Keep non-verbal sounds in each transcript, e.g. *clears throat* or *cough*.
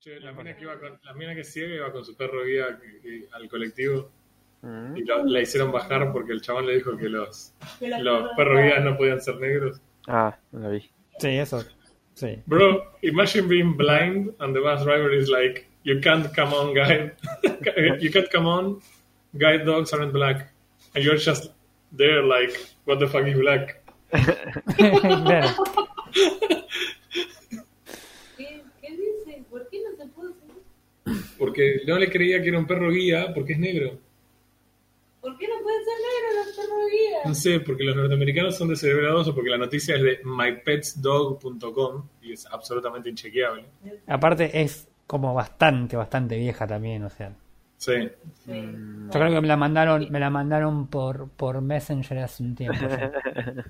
Che, la mina que iba con, la mina que ciega iba con su perro guía que- que- al colectivo Mm. y lo- la hicieron bajar porque el chabón le dijo que los, los perros guías no podían ser negros. Ah, no vi. Sí, eso. Sí. Bro, imagine being blind and the bus driver is like, you can't come on, guide. *laughs* you can't come on, guide dogs aren't black. And you're just there like, what the fuck is black? *laughs* *laughs* claro. ¿Qué, ¿Qué dice? ¿Por qué no se puede seguir? Porque no le creía que era un perro guía porque es negro. ¿Por qué no pueden ser negros los perros guías? No sé, porque los norteamericanos son descerebrados o porque la noticia es de mypetsdog.com y es absolutamente inchequeable. Aparte es como bastante, bastante vieja también, o sea. Sí. Sí. Yo creo que me la mandaron, me la mandaron por, por Messenger hace un tiempo. *laughs*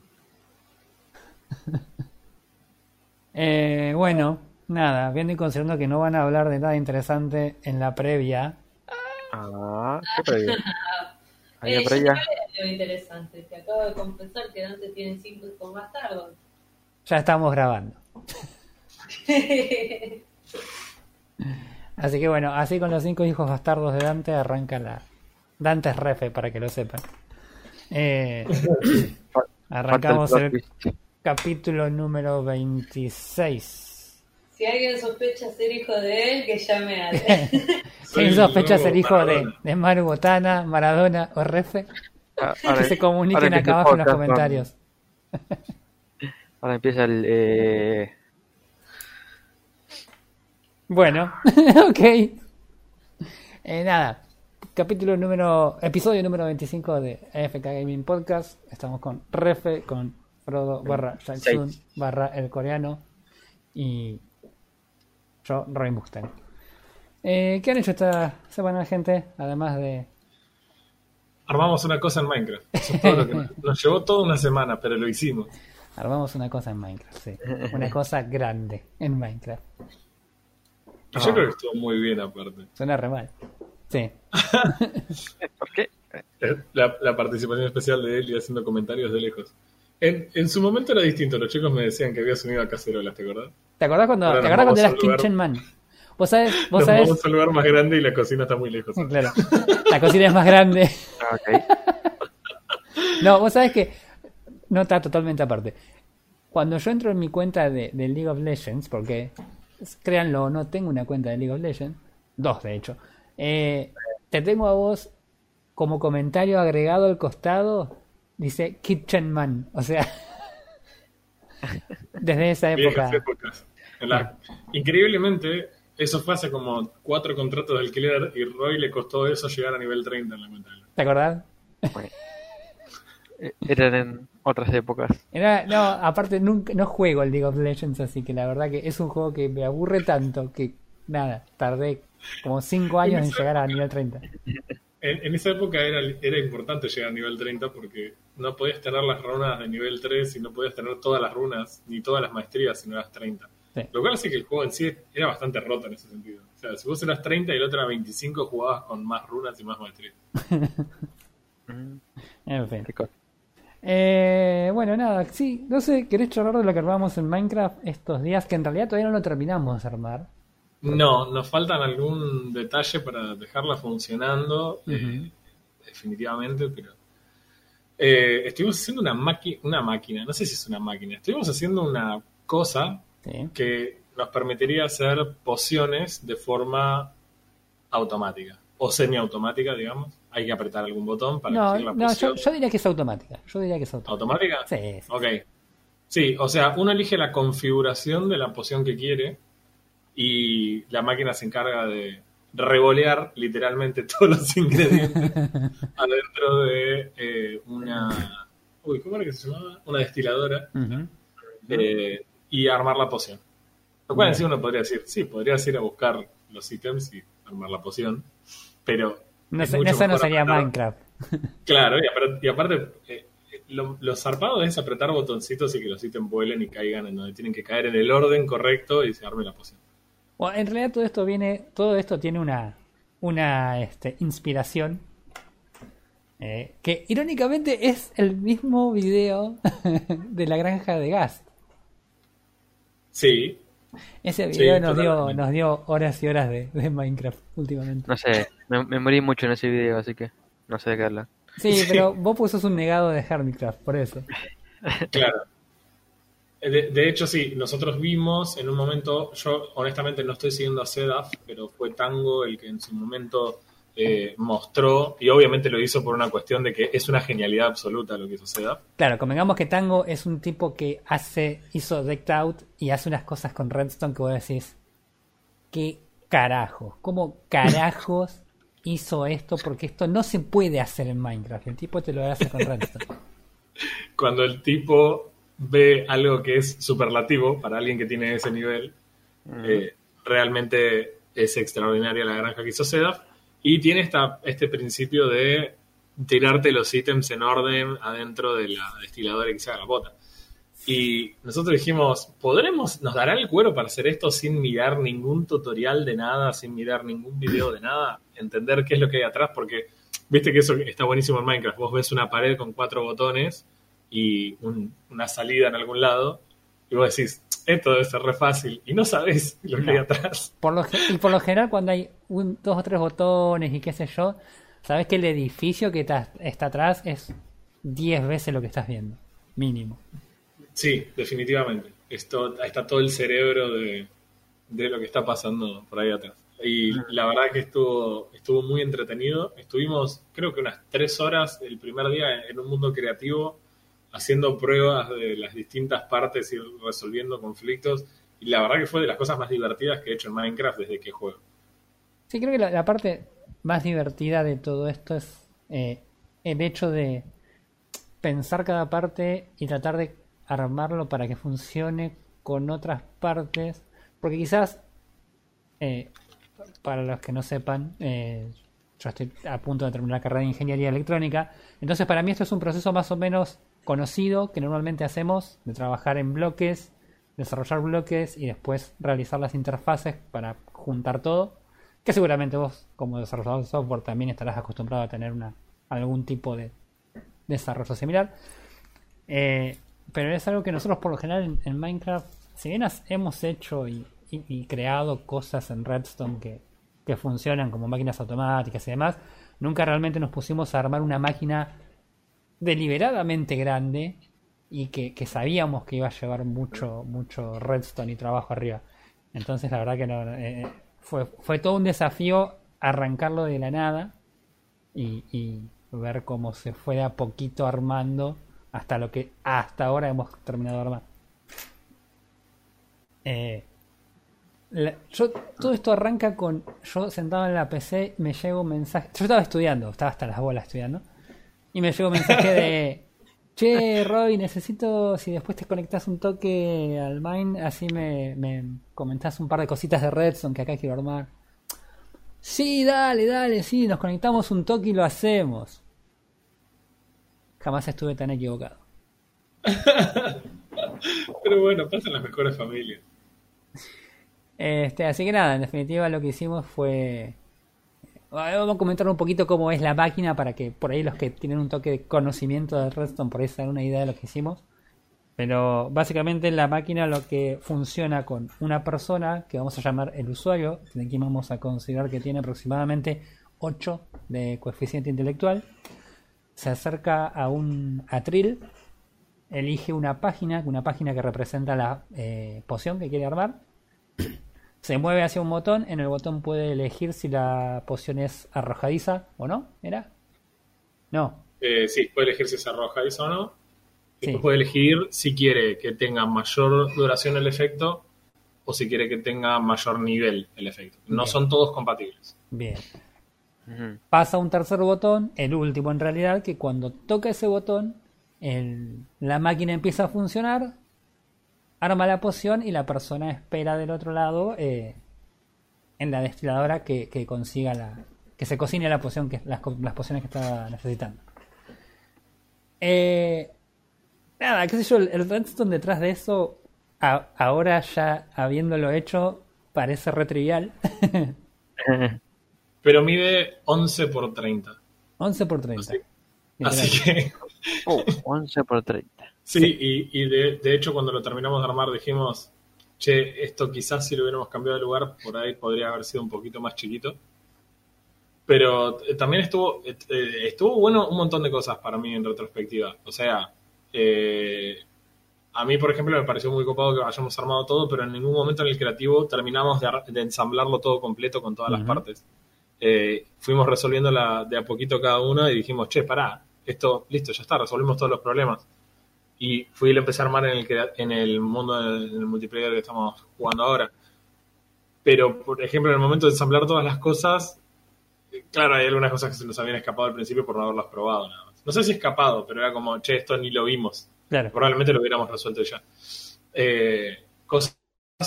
Eh, bueno, nada, viendo y considerando que no van a hablar de nada interesante en la previa, Ah, ¿qué previa? *laughs* Hay Eh, una previa. lo interesante. Te acabo de confesar que Dante tiene cinco hijos bastardos. ya estamos grabando. *laughs* Así que bueno, así con los cinco hijos bastardos de Dante arranca la Dante es refe para que lo sepan. Eh, *coughs* *coughs* arrancamos el capítulo número 26. Si alguien sospecha ser hijo de él, que llame a *laughs* *laughs* Soy ¿Quién sospecha ser hijo de, Maradona. de Maru Botana, Maradona o Refe? Ah, *laughs* Que se comuniquen acá abajo en los comentarios. vamos. Ahora empieza el. Eh... Bueno, ok. Eh, nada, capítulo número, episodio número 25 de AFK Gaming Podcast. Estamos con Refe, con Frodo barra Jackson barra el coreano y yo, Roy Mustang. Eh, ¿Qué han hecho esta semana, gente? Además de... Armamos una cosa en Minecraft. Eso es todo lo que nos, *laughs* nos llevó toda una semana, pero lo hicimos. Armamos una cosa en Minecraft, sí. Una cosa grande en Minecraft. Y yo creo que estuvo muy bien aparte. Suena re mal. Sí. *laughs* ¿Por qué? Eh, La, la participación especial de él y haciendo comentarios de lejos. En, en su momento era distinto. Los chicos me decían que había sonido a cacerolas, ¿te acordás? ¿Te acordás cuando, Ahora ¿te acordás cuando eras Kitchen Man? Vos sabés, vos *laughs* Nos sabés, vamos a un lugar más grande y la cocina está muy lejos. Claro. La cocina es más grande. Ah, ok. *laughs* No, vos sabés que no está totalmente aparte. Cuando yo entro en mi cuenta de, de League of Legends, porque créanlo o no, tengo una cuenta de League of Legends, dos de hecho, eh, te tengo a vos como comentario agregado al costado, dice Kitchen Man, o sea, *laughs* desde esa época. Viejas épocas. La- Increíblemente, eso fue hace como cuatro contratos de alquiler y Roy le costó eso llegar a nivel 30 en la cuenta. ¿Te acordás? Eh, Eran en otras épocas. Era, no, aparte nunca, no juego el League of Legends, así que la verdad que es un juego que me aburre tanto que nada, tardé como 5 años en llegar a nivel 30. En, en esa época era, era importante llegar a nivel 30 porque no podías tener las runas de nivel 3 y no podías tener todas las runas ni todas las maestrías si no eras 30. Sí. Lo cual hace que el juego en sí era bastante roto en ese sentido. O sea, si vos eras 30 y el otro era 25, jugabas con más runas y más maestrías. Mm, *laughs* En fin. Eh, bueno, nada, sí, no sé, ¿querés charlar de lo que armamos en Minecraft estos días? Que en realidad todavía no lo terminamos de armar. No, nos faltan algún detalle para dejarla funcionando, eh, definitivamente, pero eh, estuvimos haciendo una, maqui- una máquina, no sé si es una máquina, estuvimos haciendo una cosa Sí. que nos permitiría hacer pociones de forma automática o semiautomática, digamos. Hay que apretar algún botón para No, elegir la no, yo, yo diría que es automática. Yo diría que es automática. ¿Automática? Sí, sí. Ok. Sí, o sea, uno elige la configuración de la poción que quiere y la máquina se encarga de revolear literalmente *laughs* todos los ingredientes *laughs* adentro de eh, una... Uy, ¿cómo era que se llamaba? Una destiladora eh, y armar la poción. Lo cual sí uno podría decir, sí, podrías ir a buscar los ítems y armar la poción, pero... No es sé, mucho eso no sería apretar- Minecraft. *laughs* Claro, y aparte, y aparte, eh, lo, lo zarpado es apretar botoncitos y que los ítems vuelen y caigan en donde tienen que caer en el orden correcto y se arme la poción. Bueno, en realidad todo esto viene, todo esto tiene una, una este, inspiración eh, que irónicamente es el mismo video *laughs* de la granja de gas. Sí, Ese Sí, video nos, dio, nos dio horas y horas de, de Minecraft últimamente. No sé, me, me morí mucho en ese video, así que no sé de qué hablar. Sí, Sí. pero vos pues sos un negado de Hermitcraft, por eso. *laughs* Claro. De, de hecho, sí, nosotros vimos en un momento, yo honestamente no estoy siguiendo a Sedaf, pero fue Tango el que en su momento eh, mostró, y obviamente lo hizo por una cuestión de que es una genialidad absoluta lo que hizo Sedaf. Claro, convengamos que Tango es un tipo que hace, hizo Decked Out y hace unas cosas con Redstone que vos decís, ¿qué carajos? ¿Cómo carajos *laughs* hizo esto? Porque esto no se puede hacer en Minecraft. El tipo te lo hace con Redstone. *laughs* Cuando el tipo ve algo que es superlativo para alguien que tiene ese nivel, eh, realmente es extraordinaria la granja que hizo Sedaf. Y tiene esta, este principio de tirarte los ítems en orden adentro de la destiladora que se haga la bota. Y nosotros dijimos, ¿podremos, nos dará el cuero para hacer esto sin mirar ningún tutorial de nada, sin mirar ningún video de nada? Entender qué es lo que hay atrás, porque viste que eso está buenísimo en Minecraft. Vos ves una pared con cuatro botones y un- una salida en algún lado, y vos decís, esto debe ser re fácil, y no sabés lo que No. hay atrás. Por lo, ge- y por lo general cuando hay un, dos o tres botones y qué sé yo, sabes que el edificio que está atrás es 10 veces lo que estás viendo, mínimo. Sí, definitivamente. Esto, está todo el cerebro de, de lo que está pasando por ahí atrás. Y la verdad que estuvo, estuvo muy entretenido. Estuvimos, creo que unas tres horas el primer día en un mundo creativo, haciendo pruebas de las distintas partes y resolviendo conflictos. Y la verdad que fue de las cosas más divertidas que he hecho en Minecraft desde que juego. Sí, creo que la, parte más divertida de todo esto es eh, el hecho de pensar cada parte y tratar de armarlo para que funcione con otras partes. Porque quizás, eh, para los que no sepan, eh, yo estoy a punto de terminar la carrera de ingeniería electrónica. Entonces, para mí esto es un proceso más o menos conocido que normalmente hacemos de trabajar en bloques, desarrollar bloques y después realizar las interfaces para juntar todo. Que seguramente vos, como desarrollador de software, también estarás acostumbrado a tener una, algún tipo de desarrollo similar. Eh, pero es algo que nosotros por lo general en, Minecraft, si bien hemos hecho y, y- y creado cosas en Redstone que, que funcionan como máquinas automáticas y demás, nunca realmente nos pusimos a armar una máquina deliberadamente grande y que, que sabíamos que iba a llevar mucho, mucho Redstone y trabajo arriba. Entonces la verdad que no, eh, fue, fue todo un desafío arrancarlo de la nada y, y ver cómo se fue de a poquito armando hasta lo que hasta ahora hemos terminado de armar. Eh, la- yo, todo esto arranca con yo sentado en la PC, me llega un mensaje. Yo estaba estudiando, estaba hasta las bolas estudiando. Y me llegó un mensaje de Che, Roy, necesito si después te conectas un toque al Mine, así me, me comentás un par de cositas de Redstone que acá quiero armar. Sí, dale, dale, sí, nos conectamos un toque y lo hacemos. Jamás estuve tan equivocado. *laughs* Pero bueno, pasan las mejores familias. Este, así que nada, en definitiva lo que hicimos fue... Vamos a comentar un poquito cómo es la máquina para que por ahí los que tienen un toque de conocimiento de Redstone por ahí se una idea de lo que hicimos. Pero básicamente la máquina lo que funciona con una persona que vamos a llamar el usuario, de quien vamos a considerar que tiene aproximadamente 8 de coeficiente intelectual, se acerca a un atril, elige una página, una página que representa la eh, poción que quiere armar, se mueve hacia un botón, en el botón puede elegir si la poción es arrojadiza o no, ¿era? No, Eh, sí, puede elegir si es arrojadizo o no. Sí. Después puede elegir si quiere que tenga mayor duración el efecto o si quiere que tenga mayor nivel el efecto. No Bien. son todos compatibles. bien. Pasa un tercer botón, el último en realidad, que cuando toca ese botón, el- la máquina empieza a funcionar, arma la poción y la persona espera del otro lado eh, en la destiladora que, que consiga la. que se cocine la poción, que, las, las pociones que está necesitando. Eh, nada, qué sé yo, el, el redstone detrás de eso, a- ahora ya habiéndolo hecho, parece re trivial. *laughs* Pero mide 11 por 30. 11 por 30. Así, Literal. así que Oh, 11 por 30. Sí, y, y de, de hecho cuando lo terminamos de armar dijimos, che, esto quizás si lo hubiéramos cambiado de lugar, por ahí podría haber sido un poquito más chiquito. Pero eh, también estuvo, eh, eh, estuvo bueno un montón de cosas para mí en retrospectiva. O sea, eh, a mí, por ejemplo, me pareció muy copado que hayamos armado todo, pero en ningún momento en el creativo terminamos de, de ensamblarlo todo completo con todas las partes. Eh, fuimos resolviendo la, de a poquito cada una y dijimos, che, pará, esto, listo, ya está, resolvimos todos los problemas. Y fui y lo empecé a armar en el, en el mundo del el multiplayer que estamos jugando ahora. Pero, por ejemplo, en el momento de ensamblar todas las cosas, claro, hay algunas cosas que se nos habían escapado al principio por no haberlas probado nada más. No sé si escapado, pero era como, che, esto ni lo vimos Claro. probablemente lo hubiéramos resuelto ya. Eh, cosas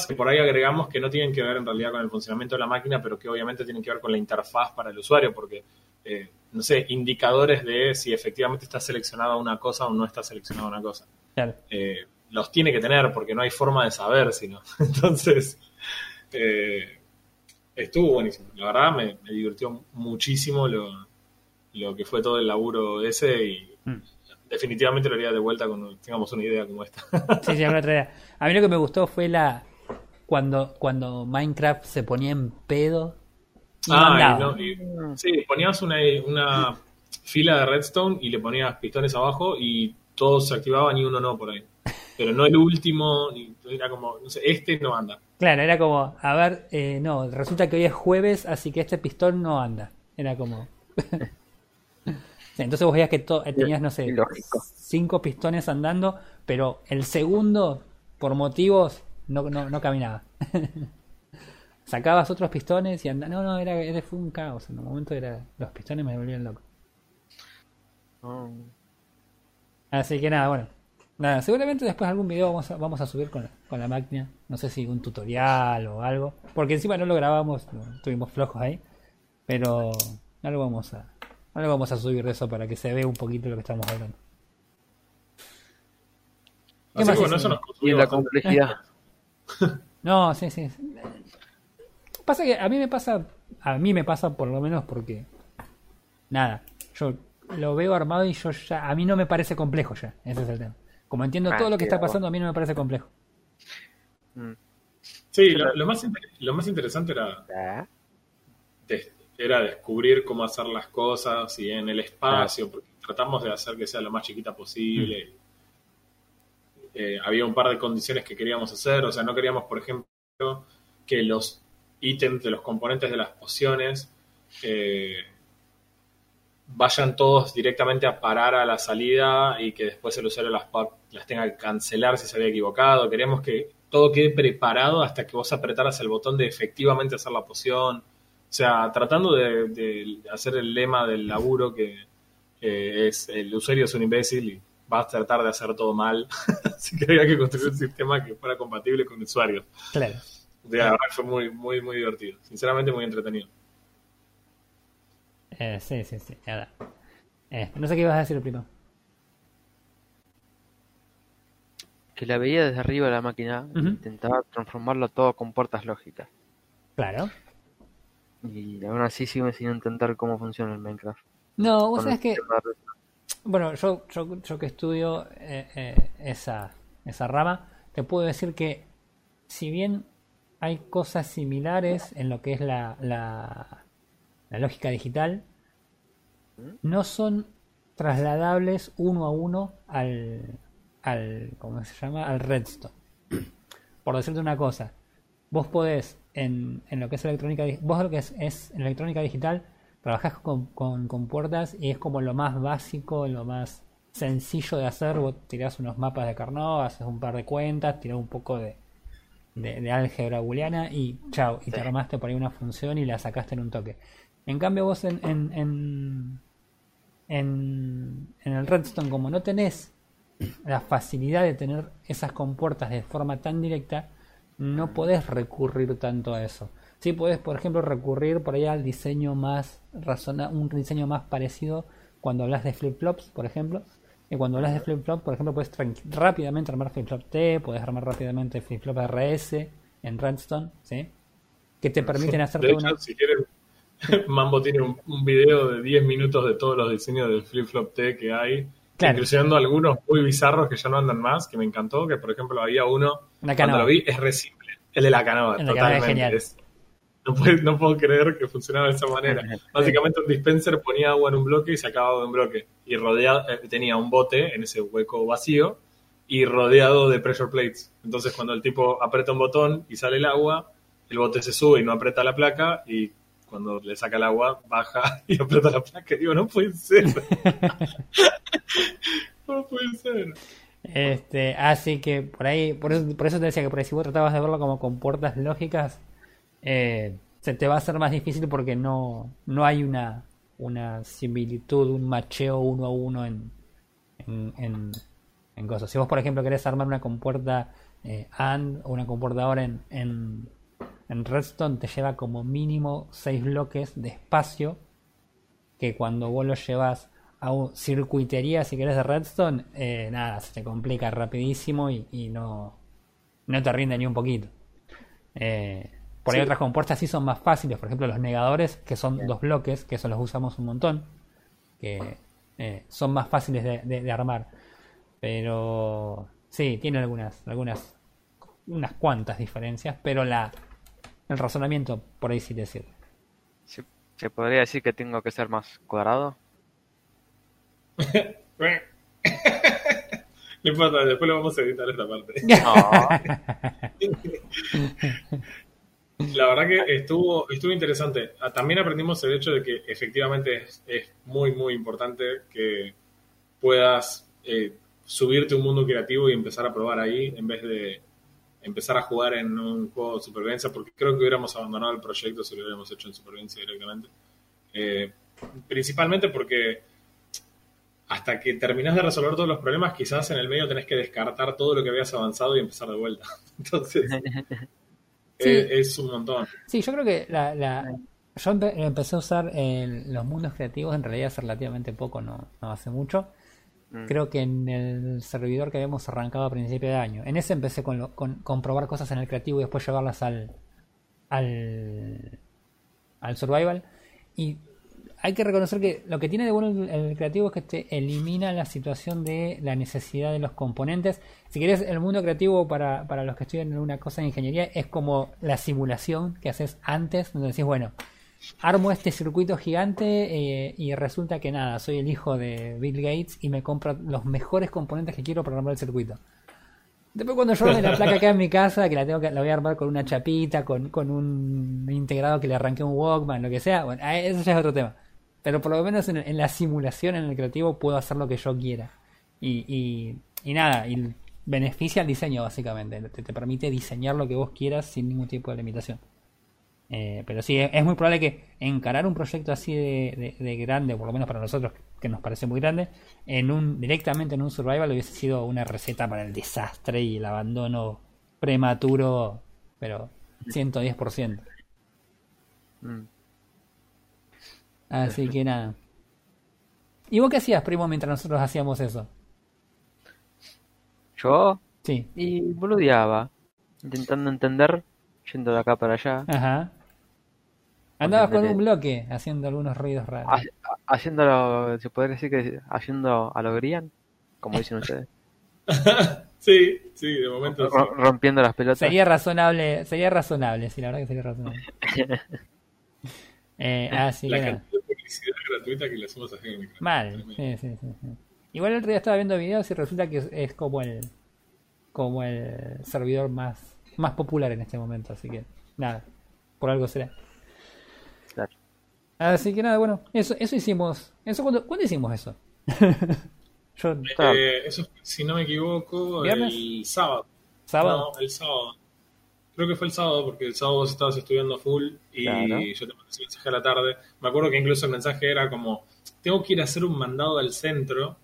que por ahí agregamos que no tienen que ver en realidad con el funcionamiento de la máquina, pero que obviamente tienen que ver con la interfaz para el usuario, porque, eh, no sé, indicadores de si efectivamente está seleccionada una cosa o no está seleccionada una cosa. Claro. Eh, los tiene que tener porque no hay forma de saber, sino. *laughs* Entonces, eh, estuvo buenísimo. La verdad me, me divirtió muchísimo lo, lo que fue todo el laburo ese y Mm. definitivamente lo haría de vuelta cuando tengamos una idea como esta. Sí, sí, alguna *laughs* otra idea. A mí lo que me gustó fue la cuando cuando Minecraft se ponía en pedo Ah, y no, y- sí, ponías una, una fila de redstone y le ponías pistones abajo y todos se activaban y uno no por ahí. Pero no el último, ni- era como, no sé, este no anda. Claro, era como, a ver, eh, no, resulta que hoy es jueves, así que este pistón no anda. Era como... *laughs* Entonces vos veías que to- tenías, no sé, cinco pistones andando, pero el segundo, por motivos, no, no, no caminaba. *laughs* Sacabas otros pistones y andaba... No, no, era, era, fue un caos. En un momento era los pistones me volvían loco. Oh. Así que nada, bueno. Nada, seguramente después algún video vamos a, vamos a subir con la, con la máquina. No sé si un tutorial o algo. Porque encima no lo grabamos, no, estuvimos flojos ahí. Pero algo vamos a algo vamos a subir de eso para que se vea un poquito lo que estamos hablando. ¿Qué Así más que bueno, eso nos Y la complejidad. *laughs* No, sí, sí. Pasa que a mí me pasa, a mí me pasa por lo menos porque nada, yo lo veo armado y yo ya, a mí no me parece complejo ya, ese es el tema. Como entiendo Ah, todo lo que está pasando, a mí no me parece complejo. Mm. Sí, lo, lo más, lo más interesante era, era descubrir cómo hacer las cosas y en el espacio, porque tratamos de hacer que sea lo más chiquita posible. Eh, había un par de condiciones que queríamos hacer, o sea, no queríamos, por ejemplo, que los ítems de los componentes de las pociones eh, vayan todos directamente a parar a la salida y que después el usuario las, las tenga que cancelar si se había equivocado. Queríamos que todo quede preparado hasta que vos apretaras el botón de efectivamente hacer la poción. O sea, tratando de, hacer el lema del laburo que eh, es el usuario es un imbécil y va a tratar de hacer todo mal. *laughs* Así que había que construir un sistema que fuera compatible con usuarios. Claro. La verdad fue muy, muy, muy divertido. Sinceramente, muy entretenido. Eh, sí, sí, sí, nada. Eh, no sé qué ibas a decir primo. que la veía desde arriba la máquina e Ujú. intentaba transformarlo todo con puertas lógicas. Claro. Y aún así sigo sin entender cómo funciona el Minecraft. No, vos Con sabés que, de- bueno, yo, yo, yo que estudio eh, eh, esa, esa rama, te puedo decir que si bien hay cosas similares en lo que es la, la, la lógica digital, no son trasladables uno a uno al, al ¿cómo se llama? al redstone. Por decirte una cosa, vos podés en, en lo que es electrónica vos lo que es, es electrónica digital trabajás con, con, con puertas y es como lo más básico, lo más sencillo de hacer. Vos tirás unos mapas de Carnot, haces un par de cuentas, tirás un poco de, de, de álgebra booleana y chao, y te armaste por ahí una función y la sacaste en un toque. En cambio vos en, en, en, en, en el Redstone, como no tenés la facilidad de tener esas compuertas de forma tan directa, no podés recurrir tanto a eso. Sí podés, por ejemplo, recurrir por ahí al diseño más razona un diseño más parecido cuando hablas de flip-flops, por ejemplo. Y cuando hablas de flip-flop, por ejemplo, puedes rápidamente armar flip-flop T, puedes armar rápidamente flip-flop RS en Redstone, ¿sí? Que te permiten hacer De hecho, una... si quieren, *laughs* Mambo tiene un, un video de 10 minutos de todos los diseños del flip-flop T que hay Claro. incluyendo algunos muy bizarros que ya no andan más, que me encantó, que por ejemplo había uno, cuando lo vi, es re simple. El de la canoa, canoa es totalmente. genial. Es- *laughs* no, puedo, no puedo creer que funcionaba de esa manera. *laughs* Básicamente un dispenser ponía agua en un bloque y sacaba de un bloque. Y rodeado, eh, tenía un bote en ese hueco vacío y rodeado de pressure plates. Entonces cuando el tipo aprieta un botón y sale el agua, el bote se sube y no aprieta la placa y cuando le saca el agua baja *laughs* y aprieta la placa. Digo, no puede ser. no puede ser. Este, así que por ahí, por eso, por eso te decía que por ahí si vos tratabas de verlo como con puertas lógicas, eh, se te va a hacer más difícil porque no, no hay una, una similitud, un macheo uno a uno en, en, en, cosas. Si vos, por ejemplo, querés armar una compuerta eh, AND o una compuerta ahora en, en, en Redstone, te lleva como mínimo 6 bloques de espacio que cuando vos lo llevas a un circuitería, si querés, de Redstone, eh, nada, se te complica rapidísimo y, y no, no te rinde ni un poquito. Eh, por ahí Sí. otras compuertas sí son más fáciles, por ejemplo los negadores, que son dos bloques, que eso los usamos un montón, que eh, son más fáciles de, de- de armar. Pero sí, tiene algunas, algunas, unas cuantas diferencias, pero la el razonamiento por ahí sí te sirve. ¿Se, se podría decir que tengo que ser más cuadrado? *coughs* No importa, después lo vamos a editar esta parte. No. *laughs* La verdad que estuvo, estuvo interesante. Ah, También aprendimos el hecho de que efectivamente es, muy, muy importante que puedas eh, subirte a un mundo creativo y empezar a probar ahí en vez de empezar a jugar en un juego de supervivencia, porque creo que hubiéramos abandonado el proyecto si lo hubiéramos hecho en supervivencia directamente. Eh, principalmente porque hasta que terminás de resolver todos los problemas, quizás en el medio tenés que descartar todo lo que habías avanzado y empezar de vuelta. *laughs* Entonces, *laughs* Sí. eh, es un montón. Sí, yo creo que la, la- yo empe- empecé a usar el- los mundos creativos en realidad hace relativamente poco, no, no hace mucho. Mm. Creo que en el servidor que habíamos arrancado a principio de año. En ese empecé con, lo- con comprobar cosas en el creativo y después llevarlas al, al, al survival. Y hay que reconocer que lo que tiene de bueno el, creativo es que te elimina la situación de la necesidad de los componentes. Si querés, el mundo creativo para, para los que estudian una cosa de ingeniería es como la simulación que haces antes, donde decís, bueno, armo este circuito gigante eh, y resulta que nada, soy el hijo de Bill Gates y me compro los mejores componentes que quiero para armar el circuito. Después cuando yo arme la placa acá en mi casa, que la tengo que, la voy a armar con una chapita, con, con un integrado que le arranqué un Walkman, lo que sea, bueno, ah, eso ya es otro tema. Pero por lo menos en, la simulación, en el creativo, puedo hacer lo que yo quiera. Y, y, y nada, y beneficia al diseño básicamente. Te, te permite diseñar lo que vos quieras sin ningún tipo de limitación. Eh, pero sí, es, muy probable que encarar un proyecto así de, de- de grande, por lo menos para nosotros, que nos parece muy grande, en un directamente en un survival hubiese sido una receta para el desastre y el abandono prematuro, pero 110%. Mm. Así que nada. ¿Y vos qué hacías, primo, mientras nosotros hacíamos eso? Yo Sí. y boludeaba, intentando entender, yendo de acá para allá, Ajá. Andabas con un bloque haciendo algunos ruidos raros. ha- haciéndolo, se podría decir que haciendo a lo Grian, como dicen ustedes, *laughs* Sí, sí, de momento sí. Rompiendo las pelotas. Sería razonable, sería razonable, sí, la verdad que sería razonable. *laughs* eh, así La que nada. Gratuita que le hacemos a Mal, sí, sí, sí, sí. Igual el otro día estaba viendo videos y resulta que es, es como el como el servidor más más popular en este momento, así que nada, por algo será. Claro. Así que nada, bueno, eso eso hicimos. Eso cuándo, ¿cuándo hicimos eso? *laughs* Yo Eh, eso, si no me equivoco, ¿Viernes? el sábado. sábado. No, el sábado. Creo que fue el sábado, porque el sábado vos estabas estudiando full y Claro. yo te mandé ese mensaje a la tarde. Me acuerdo que incluso el mensaje era como, tengo que ir a hacer un mandado al centro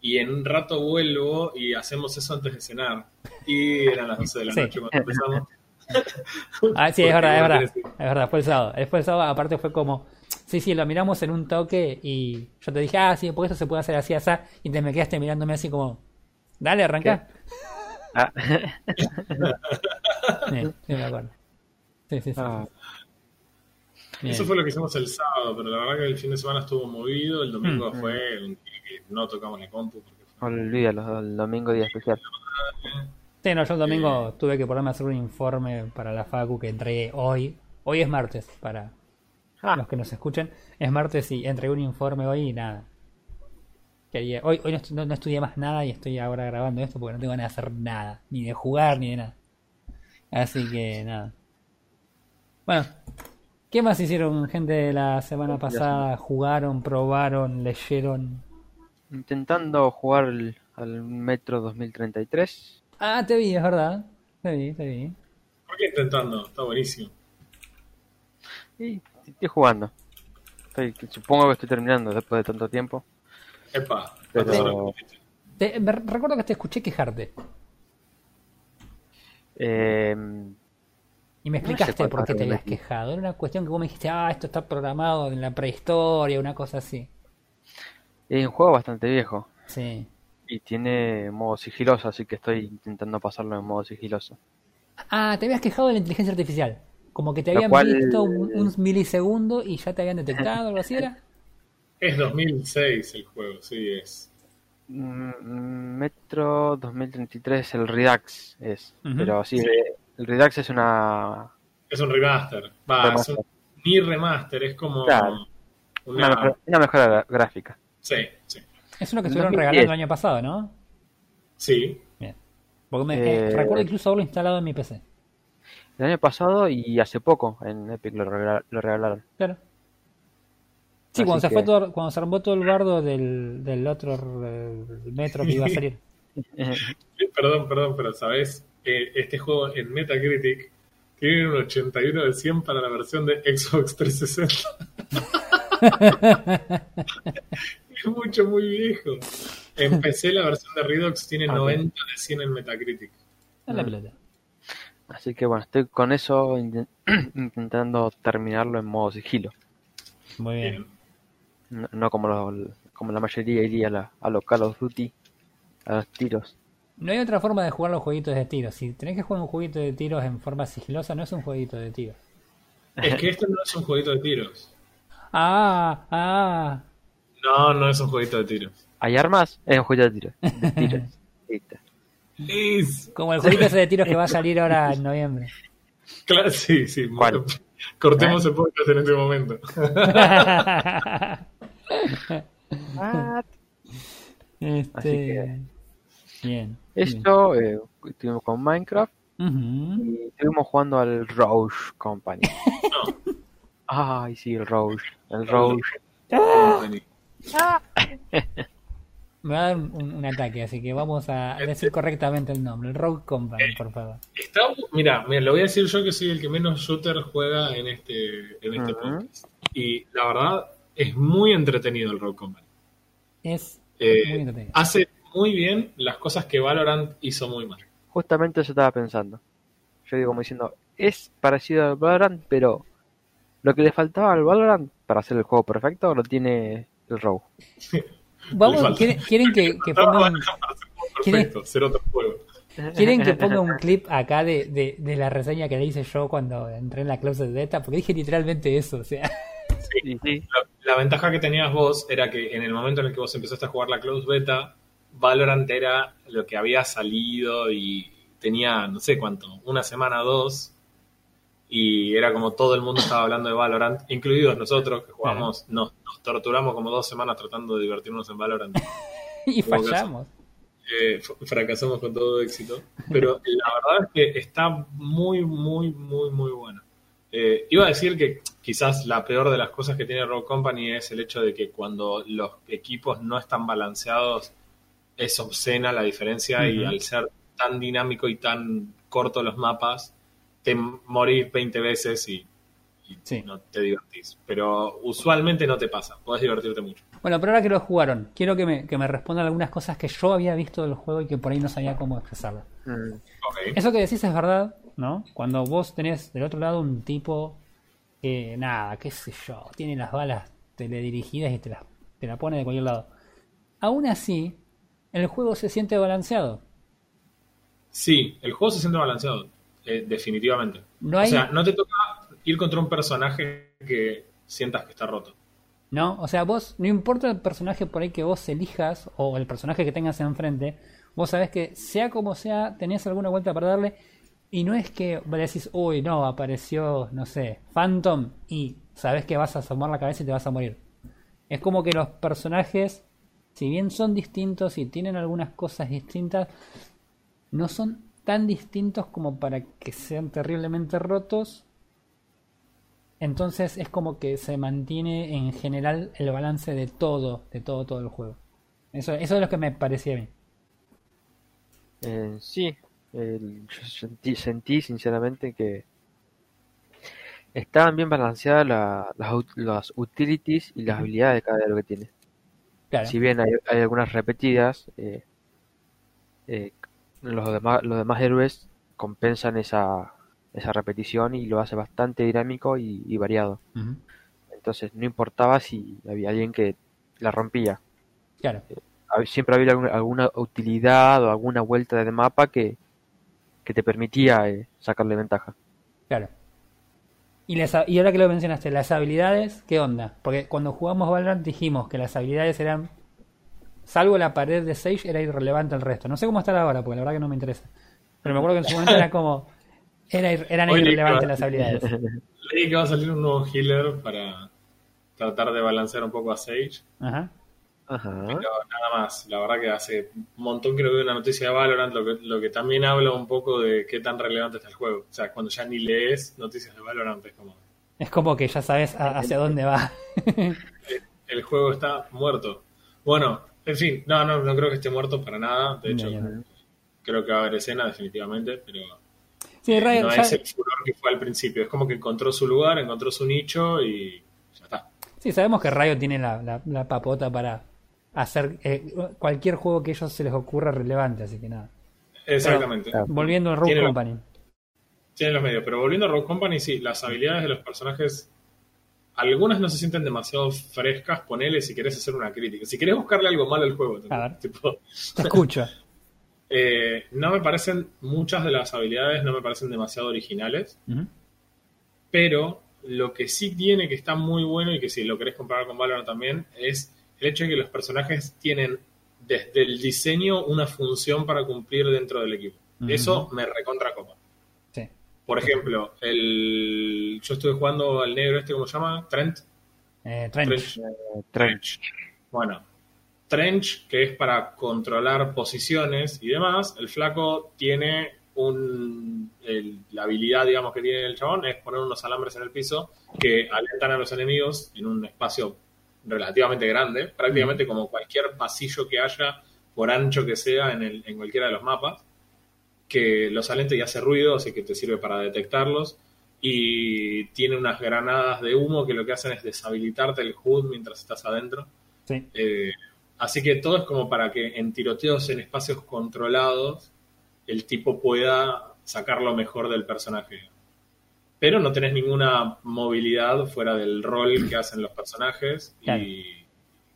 y en un rato vuelvo y hacemos eso antes de cenar. Y eran las 12 de la Sí. noche cuando empezamos. *laughs* Ah, sí, es verdad, es verdad. Es verdad, fue el sábado. Fue el sábado, aparte fue como, sí, sí, lo miramos en un toque y yo te dije, ah, sí, porque esto se puede hacer así, así, y te me quedaste mirándome así como, dale, arranca. Ah, *laughs* Sí, sí, me acuerdo. Sí, sí, sí. ah. Eso fue lo que hicimos el sábado, pero la verdad que el fin de semana estuvo movido. El domingo Mm. fue un día que no tocamos la compu. Porque fue- Olvídalo, el domingo día especial. Sí, no, yo el Eh. domingo tuve que ponerme a hacer un informe para la Facu que entregué hoy. Hoy es martes, para Ah. los que nos escuchen. Es martes y entregué un informe hoy y nada. Quería, hoy hoy no, no- no estudié más nada y estoy ahora grabando esto porque no tengo ganas de hacer nada. Ni de jugar, ni de nada. Así que nada. Bueno, ¿qué más hicieron gente de la semana pasada? ¿Jugaron, probaron, leyeron? Intentando jugar el- al Metro 2033. Ah, te vi, es verdad. Te vi, te vi. ¿Por qué intentando? Está buenísimo. Y estoy jugando. Estoy- supongo que estoy terminando después de tanto tiempo. Epa, Pero-. Te- me recuerdo que te escuché quejarte. Eh, Y me No sé explicaste por qué te habías quejado. Era una cuestión que vos me dijiste, ah, esto está programado en la prehistoria, una cosa así. es un juego bastante viejo. Sí. Y tiene modo sigiloso, así que estoy intentando pasarlo en modo sigiloso. Ah, te habías quejado de la inteligencia artificial. Como que te Lo habían cual- visto un, un milisegundo y ya te habían detectado, algo así era. Es 2006 el juego, sí, es. Mm, Metro 2033, el Redux es. Pero sí, el Redux es una, Es un remaster. Va, es un, ni remaster, es como Claro. una. una, mejora, una mejora gra- gráfica. Sí, sí. Es uno que estuvieron 2010. regalando el año pasado, ¿no? Sí, Bien. Porque me, eh, Eh, recuerdo incluso haberlo instalado en mi PC. El año pasado y hace poco en Epic lo regalaron. Claro. Sí, cuando se, que- fue todo, cuando se armó todo el bardo del, del otro metro que iba a *laughs* salir. Perdón, perdón, pero sabes, Eh, este juego en Metacritic tiene un 81 de 100 para la versión de Xbox 360. *laughs* es mucho, muy viejo. Empecé la versión de Redux, tiene Ok. 90 de 100 en Metacritic. A la pelota. Así que bueno, estoy con eso inten- *clears throat* intentando terminarlo en modo sigilo. Muy bien. Bien. No, no como, lo- como la mayoría iría a, la, a los Call of Duty, a los tiros. No hay otra forma de jugar los jueguitos de tiros. Si tenés que jugar un jueguito de tiros en forma sigilosa, no es un jueguito de tiros. Es que este no es un jueguito de tiros. *laughs* Ah, ah. No, no es un jueguito de tiros. ¿Hay armas? Es un juego de tiros. *laughs* De tiros. Como el jueguito ese de tiros que va a salir ahora en noviembre. Claro, sí, sí. ¿Cuál? Cortemos el podcast en este momento. *laughs* este... Así que- Bien. bien. Esto, eh, estuvimos con Minecraft Ujú. y estuvimos jugando al Rouge Company. No. *laughs* Ay, sí, el Rouge. El Rouge. *laughs* Me va a dar un, un- ataque, así que vamos a decir correctamente el nombre. El Rogue Company, por favor. Está, mira, mira, lo voy a decir yo que soy el que menos shooter juega en este, en este Ujú. podcast. Y la verdad, es muy entretenido el Rogue Company. Es Eh, muy entretenido. hace muy bien las cosas que Valorant hizo muy mal. Justamente eso estaba pensando. Yo digo como diciendo, es parecido al Valorant, pero lo que le faltaba al Valorant para hacer el juego perfecto lo tiene el Rogue. *laughs* Vamos, ¿quieren, quieren que, que ponga un, Perfecto, ser otro juego. *laughs* ¿Quieren que ponga un clip acá de, de, de la reseña que le hice yo cuando entré en la closet beta? Porque dije literalmente eso, o sea. Sí, sí. La, la ventaja que tenías vos era que en el momento en el que vos empezaste a jugar la Close Beta, Valorant era lo que había salido y tenía, no sé cuánto, una semana o dos. Y era como todo el mundo estaba hablando de Valorant, incluidos nosotros que jugamos, nos, nos torturamos como dos semanas tratando de divertirnos en Valorant. *laughs* Y fallamos. Eh, fracasamos con todo éxito. Pero la verdad es que está muy, muy, muy, muy bueno. Eh, iba a decir que quizás la peor de las cosas que tiene Rogue Company es el hecho de que cuando los equipos no están balanceados es obscena la diferencia y al ser tan dinámico y tan corto los mapas, te morís 20 veces y, y Sí. no te divertís. Pero usualmente no te pasa, podés divertirte mucho. Bueno, pero ahora que lo jugaron, quiero que me, que me respondan algunas cosas que yo había visto del juego y que por ahí no sabía cómo expresarlas. Mm. Eso que decís es verdad, ¿no? Cuando vos tenés del otro lado un tipo que, nada, qué sé yo, tiene las balas teledirigidas y te las te la pone de cualquier lado. Aún así, el juego se siente balanceado. Sí, el juego se siente balanceado, eh, definitivamente. No hay- O sea, no te toca, ir contra un personaje que sientas que está roto. ¿No? O sea, vos, no importa el personaje por ahí que vos elijas o el personaje que tengas enfrente, vos sabés que sea como sea, tenés alguna vuelta para darle. Y no es que decís, uy, no, apareció, no sé, Phantom y sabés que vas a asomar la cabeza y te vas a morir. Es como que los personajes, si bien son distintos y tienen algunas cosas distintas, no son tan distintos como para que sean terriblemente rotos. Entonces es como que se mantiene en general el balance de todo, de todo, todo el juego. Eso, eso es lo que me parecía a mí. Eh, sí, el- yo sentí, sentí sinceramente que estaban bien balanceadas la- las, las utilities y las habilidades de cada héroe que tiene. Claro. Si bien hay, hay algunas repetidas, eh, eh, los demás, los demás héroes compensan esa, esa repetición y lo hace bastante dinámico y, y variado. Entonces no importaba si había alguien que la rompía. Claro. Hab- Siempre había alguna, alguna utilidad o alguna vuelta de mapa que, que te permitía eh, sacarle ventaja. Claro. Y, las, y ahora que lo mencionaste, las habilidades, ¿qué onda? Porque cuando jugamos Valorant dijimos que las habilidades eran, salvo la pared de Sage, era irrelevante el resto. No sé cómo estar ahora, porque la verdad que no me interesa. Pero me acuerdo que en su momento era como, era, eran irrelevantes las habilidades. *laughs* Leí que va a salir un nuevo healer para tratar de balancear un poco a Sage. Ajá. Ajá. Pero nada más, la verdad que hace un montón que no veo una noticia de Valorant, lo que, lo que también habla un poco de qué tan relevante está el juego. O sea, cuando ya ni lees noticias de Valorant, es como, Es como que ya sabes a- hacia dónde va. *laughs* el juego está muerto. Bueno, en fin, no, no, no creo que esté muerto para nada. De hecho, creo que va a haber escena definitivamente, pero Sí, Riot, no ya- es el furor que fue al principio. Es como que encontró su lugar, encontró su nicho y ya está. sí, sabemos que Riot tiene la, la- la papota para hacer eh, cualquier juego que a ellos se les ocurra relevante, así que nada. Exactamente. Volviendo a Rogue Company. Tienen los medios, pero volviendo a Rogue Company, sí, las habilidades de los personajes, algunas no se sienten demasiado frescas, ponele si querés hacer una crítica. Si querés buscarle algo malo al juego, A ver. tipo, Te escucho. *laughs* eh, no me parecen, muchas de las habilidades no me parecen demasiado originales, pero lo que sí tiene que está muy bueno y que si lo querés comparar con Valorant también, es el hecho de que los personajes tienen desde el diseño una función para cumplir dentro del equipo. Eso me recontra copa. Sí. Por ejemplo, el yo estuve jugando al negro este, ¿cómo se llama? Trent. Eh, Trench. Eh, Trench. Bueno, Trench, que es para controlar posiciones y demás, el flaco tiene un el- la habilidad, digamos, que tiene el chabón es poner unos alambres en el piso que alentan a los enemigos en un espacio relativamente grande, prácticamente como cualquier pasillo que haya, por ancho que sea, en, el, en cualquiera de los mapas, que los alente y hace ruido, así que te sirve para detectarlos. Y tiene unas granadas de humo que lo que hacen es deshabilitarte el HUD mientras estás adentro. Sí. Eh, así que todo es como para que en tiroteos en espacios controlados el tipo pueda sacar lo mejor del personaje. Pero no tenés ninguna movilidad fuera del rol que hacen los personajes Claro. y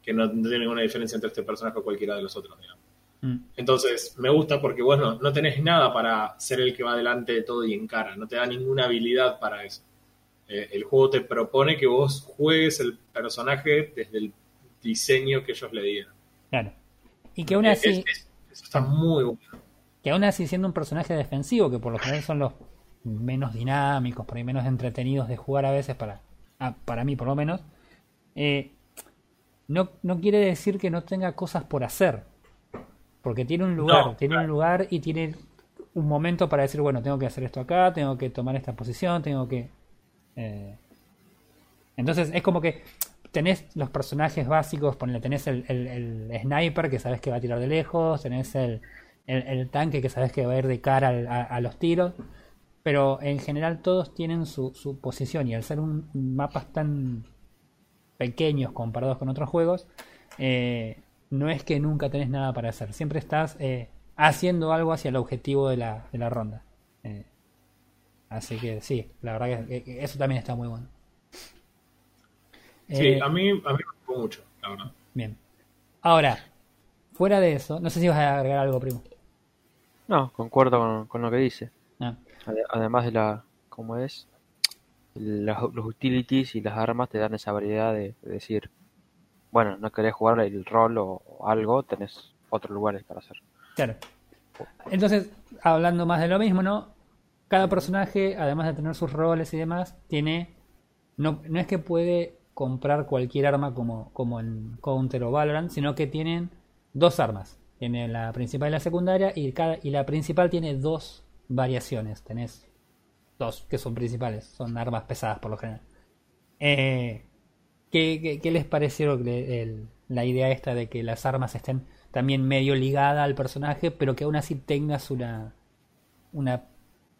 que no, no tiene ninguna diferencia entre este personaje o cualquiera de los otros. digamos. Mm. Entonces, me gusta porque, bueno, no tenés nada para ser el que va delante de todo y encara, no te da ninguna habilidad para eso. Eh, el juego te propone que vos juegues el personaje desde el diseño que ellos le dieron. Claro. Y que aún Eh, así, es- es- eso está muy bueno. que aún así siendo un personaje defensivo, que por lo general son los menos dinámicos, por ahí menos entretenidos de jugar a veces para, ah, para mí por lo menos, eh, no, no quiere decir que no tenga cosas por hacer. Porque tiene un lugar, No, tiene un lugar y tiene un momento para decir, bueno, tengo que hacer esto acá, tengo que tomar esta posición, tengo que... eh, Entonces es como que tenés los personajes básicos, ponle, tenés el, el- el sniper que sabes que va a tirar de lejos, tenés el, el- el tanque que sabes que va a ir de cara al- a, a los tiros, pero en general todos tienen su, su posición y al ser un mapas tan pequeños comparados con otros juegos, eh, no es que nunca tenés nada para hacer, siempre estás eh, haciendo algo hacia el objetivo de la, de la ronda. Eh, así que sí, la verdad que, que eso también está muy bueno. Sí, a mí, a mí me gustó mucho, la verdad. Bien. Ahora, fuera de eso, no sé si vas a agregar algo, primo. No, concuerdo con, con lo que dice. Ade- Además de la, ¿cómo es? los, los utilities y las armas te dan esa variedad de, de decir, bueno, no querés jugar el rol o, o algo, tenés otros lugares para hacer. Claro. Entonces, hablando más de lo mismo, ¿no? Cada personaje, además de tener sus roles y demás, tiene. No, no es que puede comprar cualquier arma como, como en Counter o Valorant, sino que tienen dos armas. Tiene la principal y la secundaria, y, cada, y la principal tiene dos variaciones. Tenés dos que son principales, son armas pesadas por lo general. Eh, ¿qué, qué, qué les pareció el- el- la idea esta de que las armas estén también medio ligada al personaje, pero que aún así tengas una, una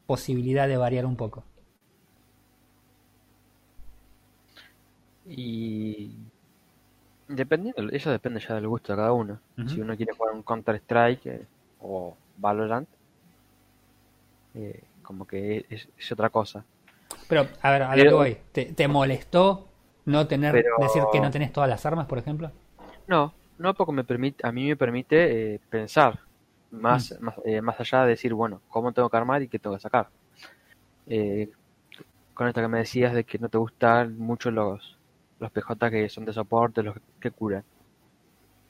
posibilidad de variar un poco. Y dependiendo, eso depende ya del gusto de cada uno. Si uno quiere jugar un Counter Strike eh, o Valorant, eh, como que es, es otra cosa. Pero, a ver, a lo que voy. ¿Te, te molestó no tener, Pero- decir que no tenés todas las armas, por ejemplo? No, no porque me permite, a mí me permite eh, pensar más, más, eh, más allá de decir, bueno, cómo tengo que armar y qué tengo que sacar. Con esto que me decías de que no te gustan mucho los, los PJ que son de soporte, los que curan.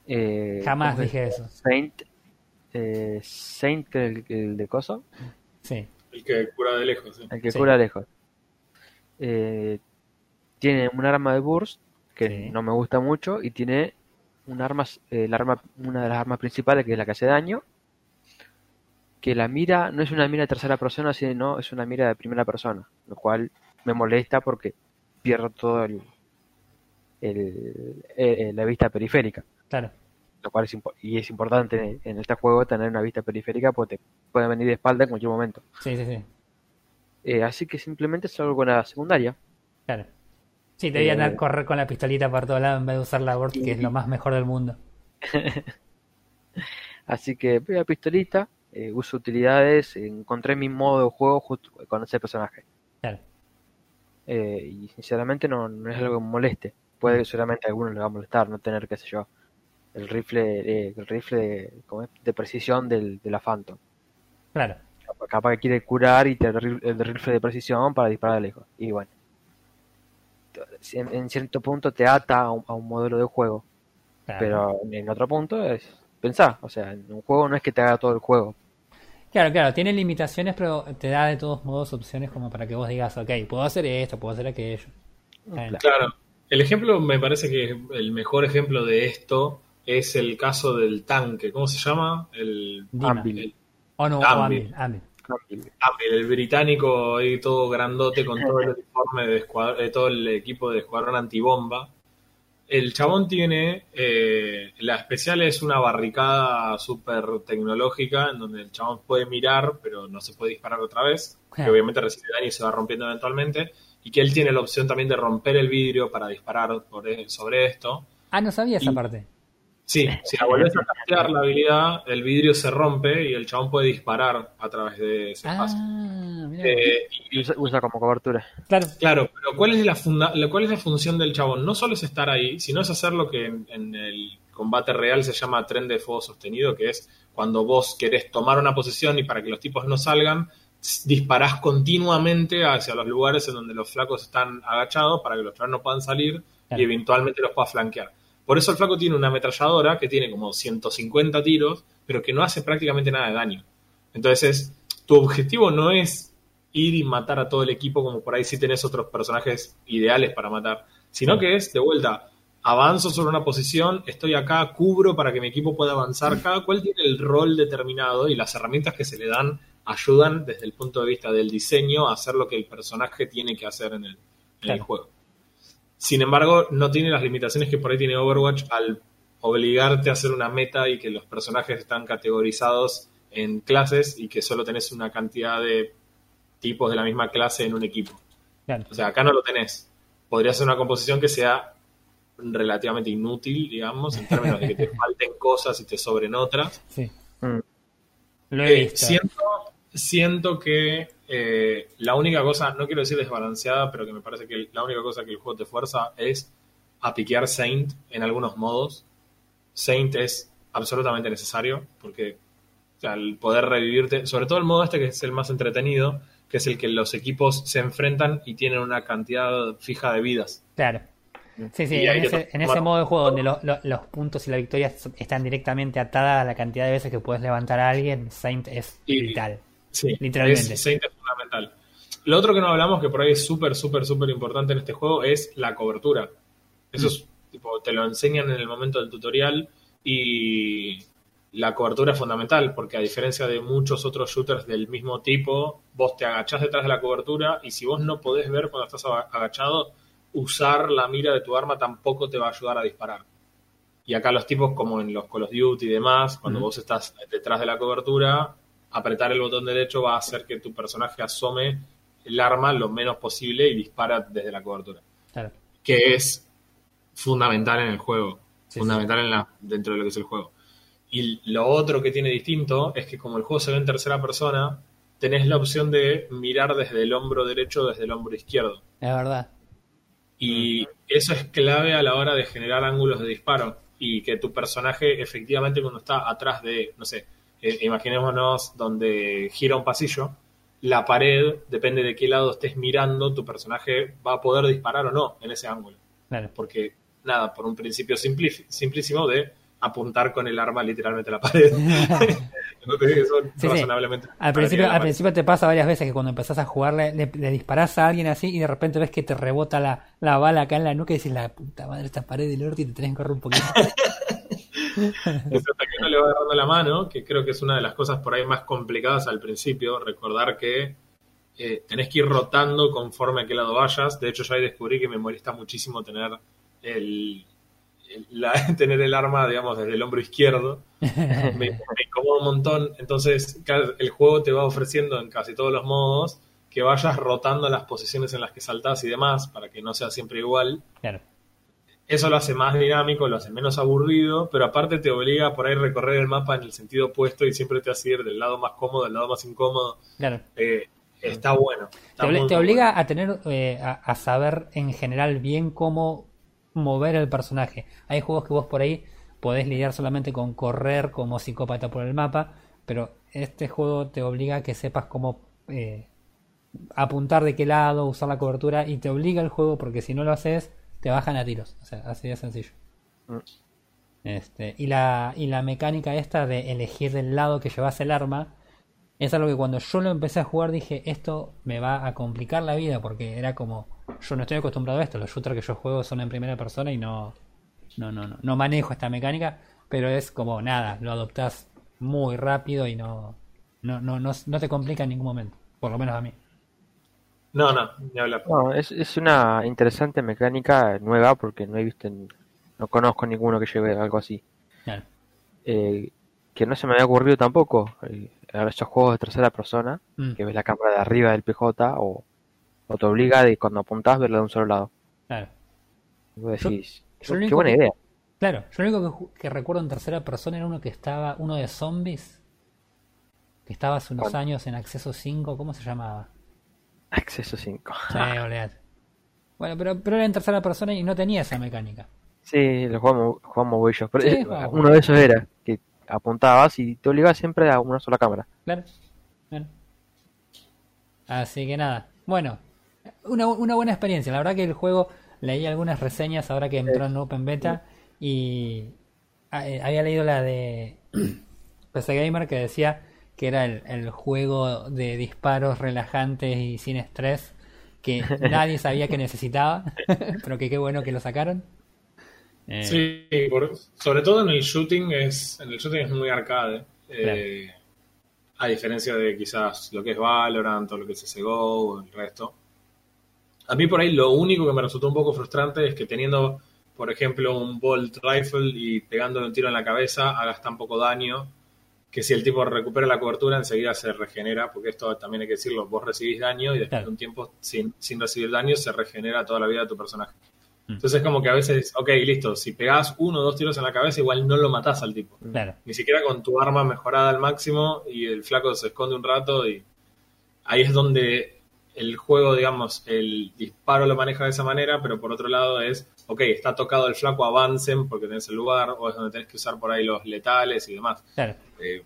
Eh, Jamás dije eso. Saint, eh, Saint, el, el de coso, Sí. El que cura de lejos. sí. el que Sí. cura lejos. Eh, tiene un arma de burst que Sí. no me gusta mucho y tiene un arma, eh, el arma, una de las armas principales que es la que hace daño. Que la mira no es una mira de tercera persona, sino es una mira de primera persona, lo cual me molesta porque pierdo todo el, el- eh, la vista periférica. Claro. lo cual es impo- y es importante en este juego tener una vista periférica porque te puede venir de espalda en cualquier momento. Sí, sí, sí. Eh, así que simplemente salgo con la secundaria. Claro. Sí, te voy a andar Eh, correr con la pistolita por todos lados en vez de usar la board, que es lo más mejor del mundo. *laughs* Así que voy a pistolita, eh, uso utilidades, encontré mi modo de juego justo con ese personaje. Claro. Eh, y sinceramente no, no es algo que me moleste. Puede que solamente a algunos le va a molestar no tener, qué sé yo, el rifle, eh, el rifle de, de precisión del, de la Phantom. Claro. Capaz- que quiere curar y tener el el rifle de precisión para disparar de lejos. Y bueno, en, en cierto punto te ata a un, a un modelo de juego, claro. pero en otro punto es pensar. O sea, en un juego no es que te haga todo el juego. Claro, claro, tiene limitaciones, pero te da de todos modos opciones como para que vos digas, ok, puedo hacer esto, puedo hacer aquello. Claro. El ejemplo, me parece que el mejor ejemplo de esto es el caso del tanque. ¿Cómo se llama? El, Dima. Anvil. el O no, o. Anvil, el británico ahí todo grandote con todo el *laughs* uniforme de escuadrón, eh, todo el equipo de escuadrón antibomba. El chabón tiene, eh, la especial es una barricada súper tecnológica en donde el chabón puede mirar, pero no se puede disparar otra vez, que obviamente recibe daño y se va rompiendo eventualmente, y que él tiene la opción también de romper el vidrio para disparar por e- sobre esto. Ah, no sabía esa parte. Sí, si la volvés a castear la habilidad, el vidrio se rompe y el chabón puede disparar a través de ese espacio. Ah, mira. Eh, Y usa, usa como cobertura. claro. Claro, pero ¿cuál es la funda lo- cuál es la función del chabón? No solo es estar ahí, sino es hacer lo que en, en el combate real se llama tren de fuego sostenido, que es cuando vos querés tomar una posición y para que los tipos no salgan, disparás continuamente hacia los lugares en donde los flacos están agachados para que los chavales no puedan salir Claro. y eventualmente los puedas flanquear. Por eso el flaco tiene una ametralladora que tiene como 150 tiros, pero que no hace prácticamente nada de daño. Entonces, tu objetivo no es ir y matar a todo el equipo como por ahí si tenés otros personajes ideales para matar, sino que es de vuelta, avanzo sobre una posición, estoy acá, cubro para que mi equipo pueda avanzar, cada cual tiene el rol determinado y las herramientas que se le dan ayudan desde el punto de vista del diseño a hacer lo que el personaje tiene que hacer en el, en el Claro. juego. Sin embargo, no tiene las limitaciones que por ahí tiene Overwatch al obligarte a hacer una meta y que los personajes están categorizados en clases y que solo tenés una cantidad de tipos de la misma clase en un equipo. claro. O sea, acá no lo tenés. Podría ser una composición que sea relativamente inútil, digamos, en términos de que te *laughs* falten cosas y te sobren otras. Sí. Mm. Lo he Eh, visto. siento, siento que eh, la única cosa, no quiero decir desbalanceada, pero que me parece que la única cosa que el juego te fuerza es a piquear Saint en algunos modos. Saint es absolutamente necesario porque o sea, el poder revivirte, sobre todo el modo este que es el más entretenido, que es el que los equipos se enfrentan y tienen una cantidad fija de vidas. Claro. Sí, sí, en ese, en ese modo de juego donde lo- lo- los puntos y la victoria están directamente atadas a la cantidad de veces que puedes levantar a alguien, Saint es Y- vital. Sí, Literalmente. Es, Saint es fundamental. Lo otro que no hablamos, que por ahí es súper, súper, súper importante en este juego, es la cobertura. Eso es, tipo, te lo enseñan en el momento del tutorial y la cobertura es fundamental, porque a diferencia de muchos otros shooters del mismo tipo, vos te agachás detrás de la cobertura y si vos no podés ver cuando estás aga- agachado, usar la mira de tu arma tampoco te va a ayudar a disparar. Y acá los tipos, como en los Call of Duty y demás, cuando vos estás detrás de la cobertura, apretar el botón derecho va a hacer que tu personaje asome el arma lo menos posible y dispara desde la cobertura. Claro. Que es fundamental en el juego. Sí, fundamental En la, dentro de lo que es el juego. Y lo otro que tiene distinto es que como el juego se ve en tercera persona, tenés la opción de mirar desde el hombro derecho o desde el hombro izquierdo. Es verdad. Y eso es clave a la hora de generar ángulos de disparo y que tu personaje efectivamente cuando está atrás de, no sé, eh, imaginémonos donde gira un pasillo, la pared, depende de qué lado estés mirando, tu personaje va a poder disparar o no en ese ángulo. Claro. Porque, nada, por un principio simplísimo de apuntar con el arma literalmente a la pared. *laughs* son Sí, sí. Al principio, al principio te pasa varias veces que cuando empezás a jugar le, le, le disparás a alguien así y de repente ves que te rebota la, la bala acá en la nuca y dices, la puta madre, esta pared del orto y te tenés que correr un poquito. *laughs* *laughs* Es hasta que no le va agarrando la mano, que creo que es una de las cosas por ahí más complicadas al principio, recordar que eh, tenés que ir rotando conforme a qué lado vayas. De hecho, yo ahí descubrí que me molesta muchísimo tener el, el- la- *laughs* tener el arma, digamos, desde el hombro izquierdo. *laughs* Me, me incomoda un montón. Entonces, el juego te va ofreciendo en casi todos los modos que vayas rotando las posiciones en las que saltás y demás, para que no sea siempre igual. Claro. Eso lo hace más dinámico, lo hace menos aburrido, pero aparte te obliga por ahí a recorrer el mapa en el sentido opuesto y siempre te hace ir del lado más cómodo al lado más incómodo. Claro. Eh, está bueno. está Te, obliga bueno. a tener, eh, a, a saber en general bien cómo mover el personaje. Hay juegos que vos por ahí podés lidiar solamente con correr como psicópata por el mapa, pero este juego te obliga a que sepas cómo eh, apuntar de qué lado, usar la cobertura y te obliga el juego porque si no lo haces te bajan a tiros. O sea, así de sencillo. Mm. Este, y la, y la mecánica esta de elegir del lado que llevas el arma es algo que cuando yo lo empecé a jugar dije, esto me va a complicar la vida porque era como, yo no estoy acostumbrado a esto, los shooters que yo juego son en primera persona y no, no, no, no, no manejo esta mecánica, pero es como nada, lo adoptás muy rápido y no, no, no, no, no te complica en ningún momento, por lo menos a mí. No, no, ni hablar. No, es, es una interesante mecánica nueva porque no he visto, en- no conozco ninguno que lleve algo así. Claro. Eh, que no se me había ocurrido tampoco. Eh, a esos juegos de tercera persona, Mm, que ves la cámara de arriba del PJ o, o te obliga de cuando apuntás verlo de un solo lado. claro. Y vos decís, yo qué- lo qué único buena que- idea. Claro, yo lo único que, recuerdo en tercera persona era uno que estaba, uno de zombies, que estaba hace unos ¿Cuál? años en Acceso 5, ¿cómo se llamaba? Acceso 5. Sí. Bueno, pero, pero era en tercera persona y no tenía esa mecánica. Sí, lo jugamos. Pero, Sí, eh, jugamos. uno de esos era que apuntabas y te obligaba siempre a una sola cámara. Claro. claro. Así que nada. Bueno, una, una buena experiencia. La verdad que el juego, leí algunas reseñas ahora que entró en Open Beta y eh, había leído la de *clears throat* PC Gamer que decía que era el, el juego de disparos relajantes y sin estrés que *laughs* nadie sabía que necesitaba, *laughs* pero que qué bueno que lo sacaron. Eh, Sí, por- sobre todo en el shooting es en el shooting es muy arcade. eh, a diferencia de quizás lo que es Valorant o lo que es CSGO o el resto. A mí por ahí lo único que me resultó un poco frustrante es que teniendo, por ejemplo, un Bolt Rifle y pegándole un tiro en la cabeza hagas tan poco daño que si el tipo recupera la cobertura enseguida se regenera, porque esto también hay que decirlo, vos recibís daño y después Claro. de un tiempo sin, sin recibir daño se regenera toda la vida de tu personaje. Mm. Entonces es como que a veces, ok, listo, si pegás uno o dos tiros en la cabeza igual no lo matás al tipo. Claro. Ni siquiera con tu arma mejorada al máximo y el flaco se esconde un rato y ahí es donde el juego, digamos, el disparo lo maneja de esa manera, pero por otro lado es, ok, está tocado el flaco, avancen porque tenés el lugar, o es donde tenés que usar por ahí los letales y demás. Claro. Eh,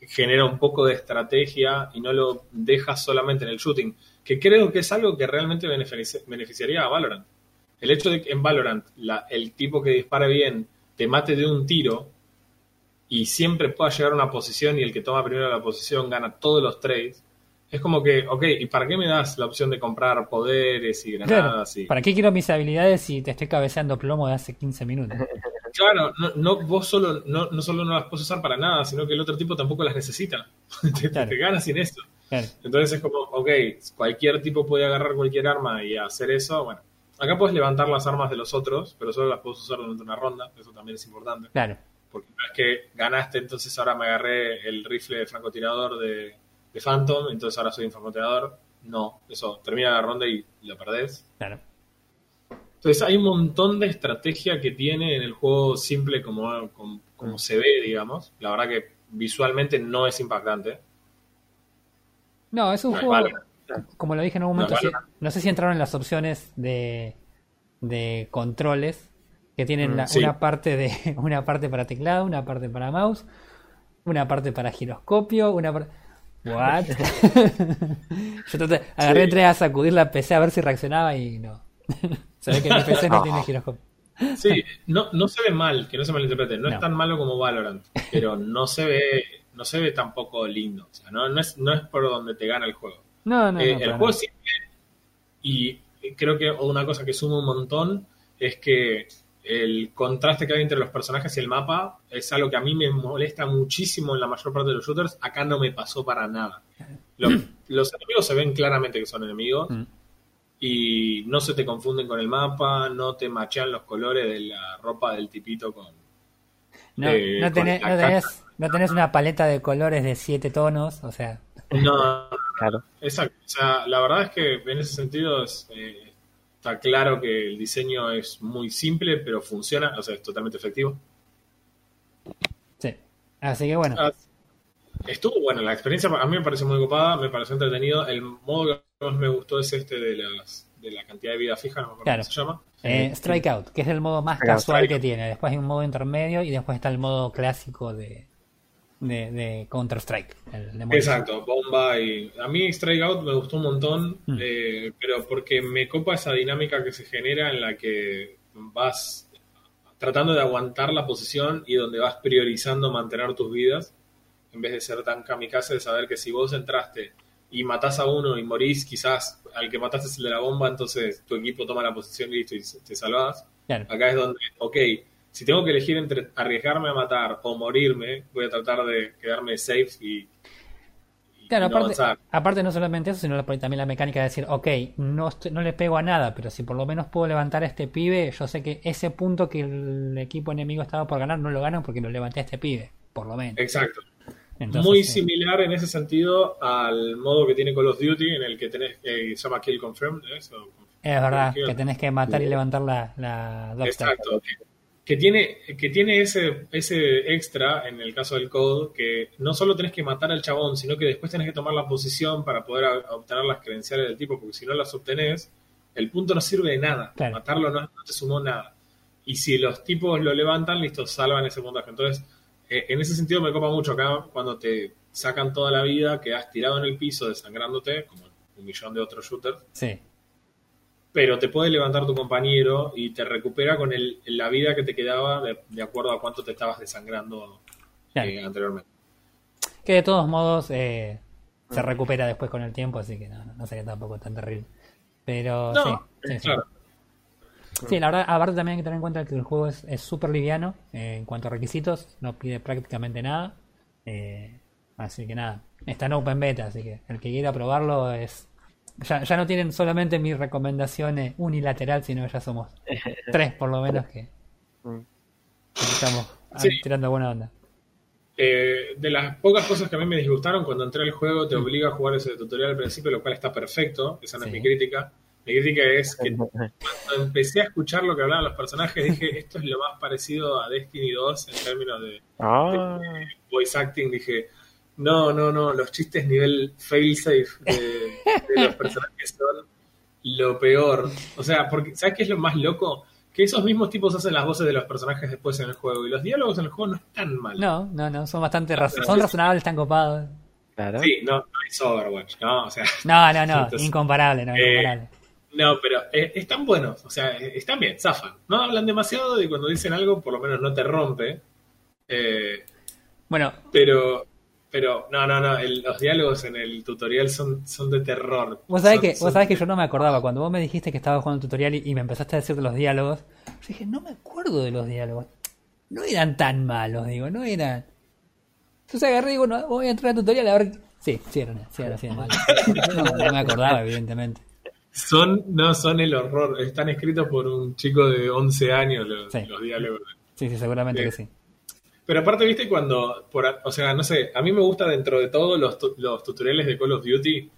genera un poco de estrategia y no lo deja solamente en el shooting, que creo que es algo que realmente benefici- beneficiaría a Valorant. El hecho de que en Valorant la- el tipo que dispara bien te mate de un tiro y siempre pueda llegar a una posición y el que toma primero la posición gana todos los trades, es como que, ok, ¿y para qué me das la opción de comprar poderes y Claro, granadas? y... ¿Para qué quiero mis habilidades si te estoy cabeceando plomo de hace 15 minutos? *laughs* Claro, no, no, vos solo no, no solo no las puedes usar para nada, sino que el otro tipo tampoco las necesita. *laughs* te, Claro. te ganas sin esto. Claro. Entonces es como, ok, cualquier tipo puede agarrar cualquier arma y hacer eso. Bueno, acá puedes levantar las armas de los otros, pero solo las puedes usar durante una ronda. Eso también es importante. Claro. Porque no es que ganaste, entonces ahora me agarré el rifle de francotirador de, de Phantom, entonces ahora soy un francotirador. No, eso termina la ronda y lo perdés. Claro. Entonces hay un montón de estrategia que tiene en el juego simple como, como, como se ve, digamos. La verdad que visualmente no es impactante. No, es un No es juego, como lo dije en algún No momento, si- no sé si entraron en las opciones de, de controles que tienen Mm, la- sí. una parte de *laughs* una parte para teclado, una parte para mouse, una parte para giroscopio, una parte What? *laughs* Yo traté, agarré, Sí. entré a sacudir la PC a ver si reaccionaba y no. *laughs* Se ve que mi PC no tiene giroscopio. Sí, no, no se ve mal, que no se malinterprete. No, No. es tan malo como Valorant, pero no se ve, no se ve tampoco lindo. O sea, no, no, es, no es por donde te gana el juego. No, no, Eh, no. el juego simple y creo que una cosa que suma un montón es que el contraste que hay entre los personajes y el mapa es algo que a mí me molesta muchísimo en la mayor parte de los shooters. Acá no me pasó para nada. Los, *clears throat* los enemigos se ven claramente que son enemigos Mm. y no se te confunden con el mapa, no te machean los colores de la ropa del tipito con... No, eh, no, con tenés, la no, tenés, caja. no tenés una paleta de colores de siete tonos, o sea, No, Claro. Exacto. O sea, la verdad es que en ese sentido es, eh, está claro que el diseño es muy simple, pero funciona, o sea, es totalmente efectivo. sí. Así que bueno, Ah, Estuvo buena la experiencia, a mí me pareció muy copada, me pareció entretenido. El modo que más me gustó es este de, las, de la cantidad de vida fija, no me acuerdo Claro. cómo se llama. eh, Strikeout, que es el modo más Strikeout. casual que tiene. Después hay un modo intermedio y después está el modo clásico de, de, de Counter-Strike. Exacto, bomba y... A mí Strikeout me gustó un montón, Mm. eh, pero porque me copa esa dinámica que se genera en la que vas tratando de aguantar la posición y donde vas priorizando mantener tus vidas, en vez de ser tan kamikaze de saber que si vos entraste y matás a uno y morís, quizás al que mataste es el de la bomba, entonces tu equipo toma la posición y listo y te salvás. Claro. Acá es donde, ok, si tengo que elegir entre arriesgarme a matar o morirme, voy a tratar de quedarme safe y, y Claro, no aparte, avanzar. aparte no solamente eso, sino también la mecánica de decir, ok, no, estoy- no le pego a nada, pero si por lo menos puedo levantar a este pibe, yo sé que ese punto que el equipo enemigo estaba por ganar no lo ganan porque lo levanté a este pibe, por lo menos. Exacto. Entonces, Muy sí. similar en ese sentido al modo que tiene Call of Duty, en el que tenés, eh, se llama Kill Confirmed, ¿es? O- Es verdad, que tenés que matar y levantar la, la. Exacto. Que tiene, que tiene ese, ese extra en el caso del Code, que no solo tenés que matar al chabón, sino que después tenés que tomar la posición para poder a- obtener las credenciales del tipo, porque si no las obtenés, el punto no sirve de nada. Claro. Matarlo no, no te sumó nada. Y si los tipos lo levantan, listo, salvan ese puntaje. Entonces, eh, en ese sentido me copa mucho acá cuando te sacan toda la vida, quedas tirado en el piso desangrándote, como un millón de otros shooters Sí, pero te puede levantar tu compañero y te recupera con el, la vida que te quedaba de, de acuerdo a cuánto te estabas desangrando eh, anteriormente. que de todos modos eh, se recupera después con el tiempo, así que no, no sería tampoco tan terrible. Pero No, sí, claro. Sí, la verdad, aparte también hay que tener en cuenta que el juego es es súper liviano eh, en cuanto a requisitos, no pide prácticamente nada. eh, así que nada, está en Open Beta, así que el que quiera probarlo es... Ya, ya no tienen solamente mi recomendación eh, unilateral, sino que ya somos *laughs* tres por lo menos que, Mm. que estamos ah, Sí. tirando buena onda. Eh, de las pocas cosas que a mí me disgustaron cuando entré al juego, te obliga a jugar ese tutorial al principio, lo cual está perfecto. Esa no Sí. es mi crítica. Mi crítica es que *laughs* cuando empecé a escuchar lo que hablaban los personajes, dije, esto es lo más parecido a Destiny 2 en términos de, Ah, voice acting, dije, no, no, no, los chistes nivel failsafe de, de *laughs* los personajes son lo peor. O sea, porque, ¿sabes qué es lo más loco? Que esos mismos tipos hacen las voces de los personajes después en el juego. Y los diálogos en el juego no están mal. No, no, no, son bastante raz- son razonables, están copados. Claro. Sí, no, no es Overwatch, ¿no? O sea, No, no, no, Entonces, incomparable, no, eh, incomparable. no, pero eh, están buenos, o sea, eh, están bien, zafan. No hablan demasiado y cuando dicen algo, por lo menos no te rompe. Eh, Bueno, pero, pero, no, no, no, el- los diálogos en el tutorial son, son de terror. vos sabés, Son- que, son- vos sabés que yo no me acordaba. Cuando vos me dijiste que estabas jugando el tutorial y, y me empezaste a decir de los diálogos, yo dije, no me acuerdo de los diálogos. No eran tan malos, digo, no eran. Entonces agarré y digo, no, voy a entrar al tutorial a ver. Sí, sí eran, sí eran así de malos. No, no me acordaba, evidentemente. Son, no, son el horror. Están escritos por un chico de 11 años los, Sí. los diálogos. Sí, sí, seguramente Sí. que sí. Pero aparte, viste, cuando, por, o sea, no sé, a mí me gusta dentro de todo los, los tutoriales de Call of Duty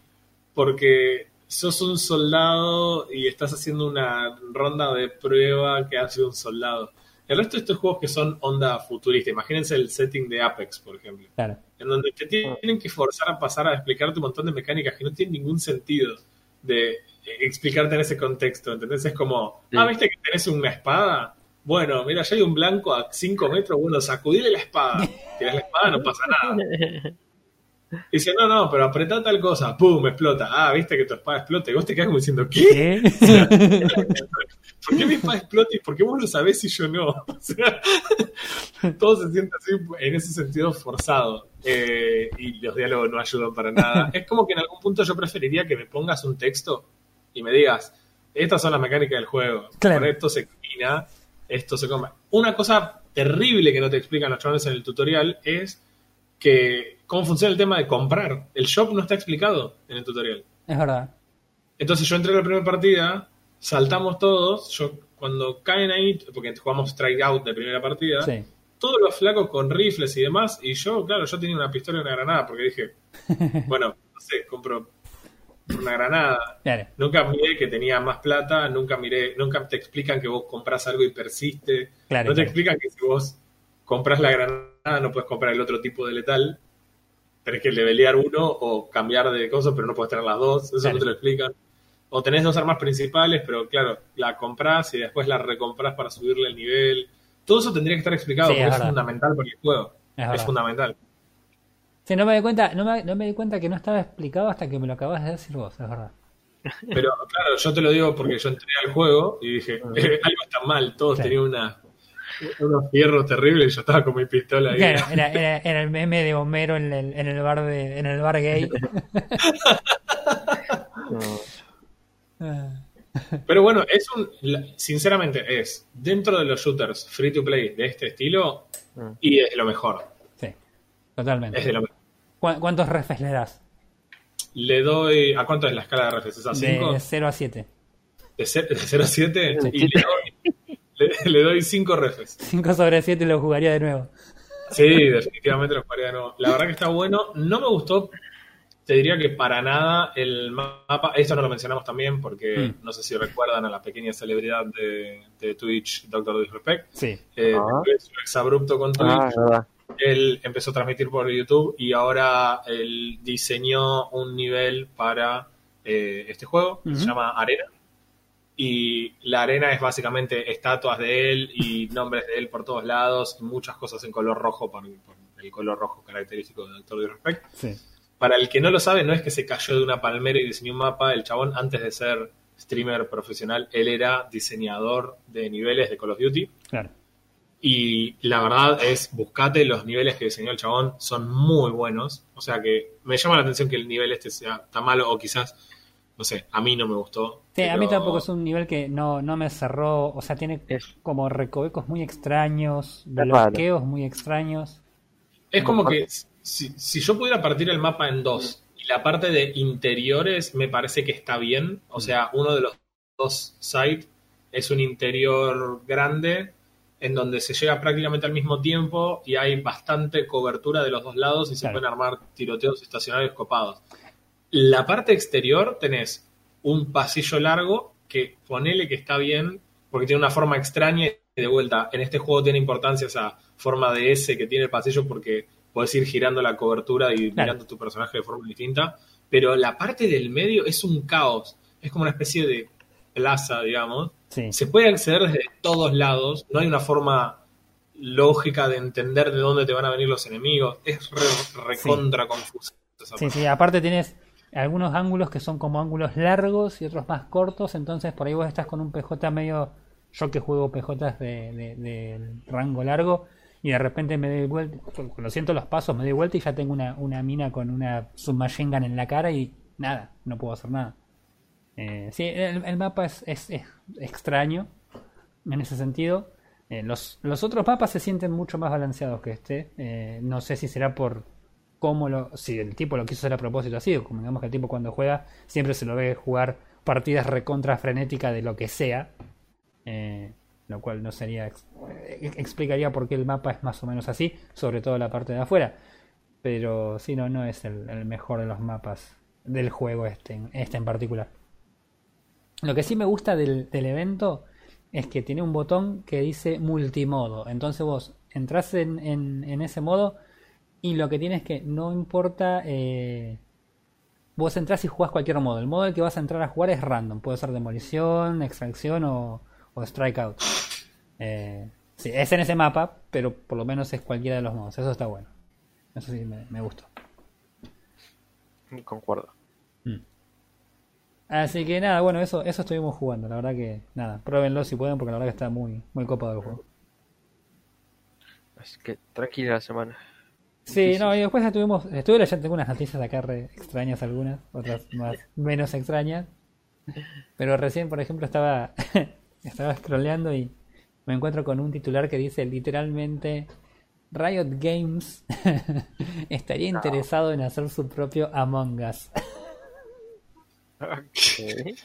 porque sos un soldado y estás haciendo una ronda de prueba que hace un soldado. El resto de estos juegos que son onda futurista, imagínense el setting de Apex, por ejemplo, Claro. en donde te tienen que forzar a pasar a explicarte un montón de mecánicas que no tienen ningún sentido de eh, explicarte en ese contexto, ¿entendés? Es como, Sí. ah, ¿viste que tenés una espada? Bueno, mira, ya hay un blanco a 5 metros, bueno, sacudile la espada. *laughs* Tirás la espada, no pasa nada. Dice, no, no, pero apretá tal cosa, ¡pum! explota. Ah, viste que tu espada explota. Y vos te quedás como diciendo, ¿qué? *laughs* *laughs* ¿Por qué mi espada explota y por qué vos lo sabés y yo no? O sea, todo se siente así en ese sentido forzado. Eh, y los diálogos no ayudan para nada. Es como que en algún punto yo preferiría que me pongas un texto y me digas, estas son las mecánicas del juego. Claro. Por esto se camina, esto se come. Una cosa terrible que no te explican los chavales en el tutorial es que cómo funciona el tema de comprar. El shop no está explicado en el tutorial. Es verdad. Entonces yo entré a la primera partida, saltamos todos, yo cuando caen ahí, porque jugamos strike out de primera partida, Sí. todos los flacos con rifles y demás, y yo, claro, yo tenía una pistola y una granada, porque dije, *laughs* bueno, no sé, compro una granada. Claro. Nunca miré que tenía más plata, nunca miré, nunca te explican que vos compras algo y persiste. Claro, no te claro. explican que si vos compras la granada no puedes comprar el otro tipo de letal. Tenés que levelear uno o cambiar de cosas, pero no puedes tener las dos. Eso no te lo explican. O tenés dos armas principales, pero claro, la compras y después la recompras para subirle el nivel. Todo eso tendría que estar explicado Sí, porque es fundamental para el juego. Es fundamental. Sí, no me di cuenta, no me, no me di cuenta que no estaba explicado hasta que me lo acabas de decir vos, es verdad. Pero claro, yo te lo digo porque yo entré al juego y dije, eh, algo está mal, todos Sí. tenían una, unos fierros terribles y yo estaba con mi pistola ahí. Claro, era, era, era el meme de Homero en el, en el bar de, en el bar gay. *laughs* No. Ah, Pero bueno, es un, sinceramente es, dentro de los shooters free to play de este estilo, Mm. y es lo mejor, es totalmente. de lo mejor. ¿Cu- ¿Cuántos refes le das? Le doy, ¿a cuánto es la escala de RFS? ¿A 5? De 0 a 7. ¿De 0 a 7? Sí. Y le doy, le, le doy 5 refes. 5 sobre 7 lo jugaría de nuevo. Sí, definitivamente lo jugaría de nuevo. La verdad que está bueno. No me gustó, te diría que para nada el mapa. Esto no lo mencionamos también porque Mm. no sé si recuerdan a la pequeña celebridad de, de Twitch, Doctor Disrespect. Sí. Eh, Ah. después su exabrupto con Twitch. Ah, es verdad. Él empezó a transmitir por YouTube y ahora él diseñó un nivel para eh, este juego que se llama Arena. Y la arena es básicamente estatuas de él y nombres de él por todos lados y muchas cosas en color rojo, por, por el color rojo característico de Doctor Disrespect. Sí. Para el que no lo sabe, no es que se cayó de una palmera y diseñó un mapa. El chabón, antes de ser streamer profesional, él era diseñador de niveles de Call of Duty. Claro. Y la verdad es, buscate los niveles que diseñó el chabón, son muy buenos. O sea que me llama la atención que el nivel este sea tan malo, o quizás, no sé, a mí no me gustó. Sí, a mí tampoco es un nivel que no, no me cerró. O sea, tiene Es- como recovecos muy extraños, bloqueos muy extraños. Es como que si, si yo pudiera partir el mapa en dos y la parte de interiores me parece que está bien, o sea, uno de los dos sites es un interior grande en donde se llega prácticamente al mismo tiempo y hay bastante cobertura de los dos lados y se pueden armar tiroteos estacionarios copados. La parte exterior tenés un pasillo largo que ponele que está bien porque tiene una forma extraña y de vuelta, en este juego tiene importancia esa forma de S que tiene el pasillo porque puedes ir girando la cobertura y Claro. mirando tu personaje de forma distinta, pero la parte del medio es un caos, es como una especie de plaza, digamos, Sí. Se puede acceder desde todos lados, no hay una forma lógica de entender de dónde te van a venir los enemigos. Es re- recontra confuso. esa Sí, parte. sí, aparte tienes algunos ángulos que son como ángulos largos y otros más cortos, entonces por ahí vos estás con un PJ medio, yo que juego PJs de, de- de rango largo, y de repente me doy vuelta, cuando siento los pasos me doy vuelta y ya tengo una, una mina con una submachine gun en la cara y nada, no puedo hacer nada. Eh, sí, el, el mapa es, es- es extraño en ese sentido. Eh, los, los otros mapas se sienten mucho más balanceados que este. Eh, no sé si será por cómo lo. Si el tipo lo quiso hacer a propósito así, como digamos que el tipo cuando juega siempre se lo ve jugar partidas recontra frenética de lo que sea. Eh, lo cual no sería. ex- explicaría por qué el mapa es más o menos así, sobre todo la parte de afuera. Pero sí, no, no es el, mejor de los mapas del juego este, este en particular. Lo que sí me gusta del, evento es que tiene un botón que dice multimodo. Entonces vos entras en, en- ese modo y lo que tienes es que no importa. eh, vos entras y jugás cualquier modo. El modo al que vas a entrar a jugar es random. Puede ser demolición, extracción o, o strikeout. Eh, es en ese mapa, pero por lo menos es cualquiera de los modos. Eso está bueno. Eso sí me, me gustó. Concuerdo. Así que nada, bueno, eso, eso estuvimos jugando. La verdad que nada, pruébenlo si pueden, porque la verdad que está muy, muy copado el juego. Así que tranquila la semana. Sí, no, y después estuvimos, estuve leyendo algunas noticias acá re extrañas algunas, otras más menos extrañas. Pero recién, por ejemplo, estaba *laughs* estaba scrolleando y me encuentro con un titular que dice literalmente Riot Games *laughs* estaría interesado en hacer su propio Among Us. Ok.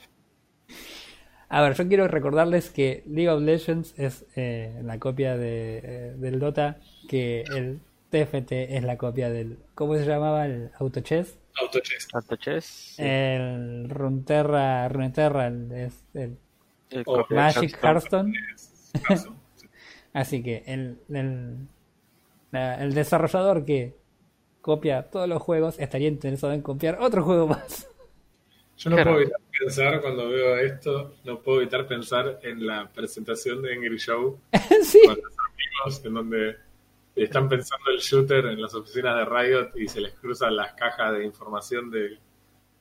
A ver, yo quiero recordarles que League of Legends es eh, la copia de, eh, del Dota, que el TFT es la copia del... ¿Cómo se llamaba? El Autochess. Autochess. Sí. El Runeterra, Runeterra el- es el El o copia de Magic Hearthstone. Hearthstone. *laughs* Así que el, el, la- el desarrollador que copia todos los juegos estaría interesado en copiar otro juego más. Yo no Claro. puedo evitar pensar cuando veo esto, no puedo evitar pensar en la presentación de Angry Show *laughs* sí. con los amigos, en donde están pensando el shooter en las oficinas de Riot y se les cruzan las cajas de información de,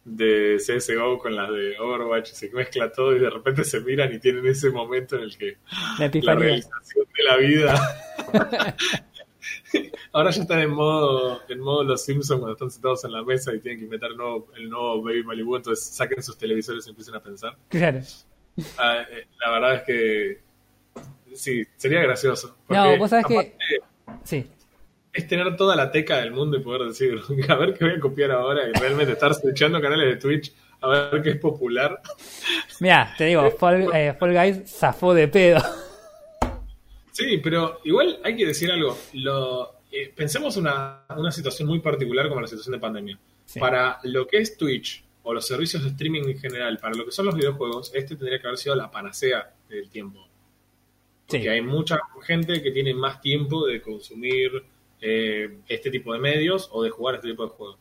de CSGO con las de Overwatch y se mezcla todo y de repente se miran y tienen ese momento en el que La la realización de la vida. *laughs* *laughs* Ahora ya están en modo, en modo los Simpsons cuando están sentados en la mesa y tienen que inventar el nuevo, el nuevo Baby Malibu, entonces saquen sus televisores y empiecen a pensar. Claro. Ah, eh, la verdad es que sí, sería gracioso. No, vos sabés que- Sí. Es tener toda la teca del mundo y poder decir, a ver qué voy a copiar ahora y realmente estar escuchando canales de Twitch a ver qué es popular. Mira, te digo, *laughs* Fall, eh, Fall Guys zafó de pedo. Sí, pero igual hay que decir algo. Lo, eh, pensemos una, una situación muy particular como la situación de pandemia. Sí. Para lo que es Twitch o los servicios de streaming en general, para lo que son los videojuegos, este tendría que haber sido la panacea del tiempo. Porque Sí. hay mucha gente que tiene más tiempo de consumir eh, este tipo de medios o de jugar este tipo de juegos.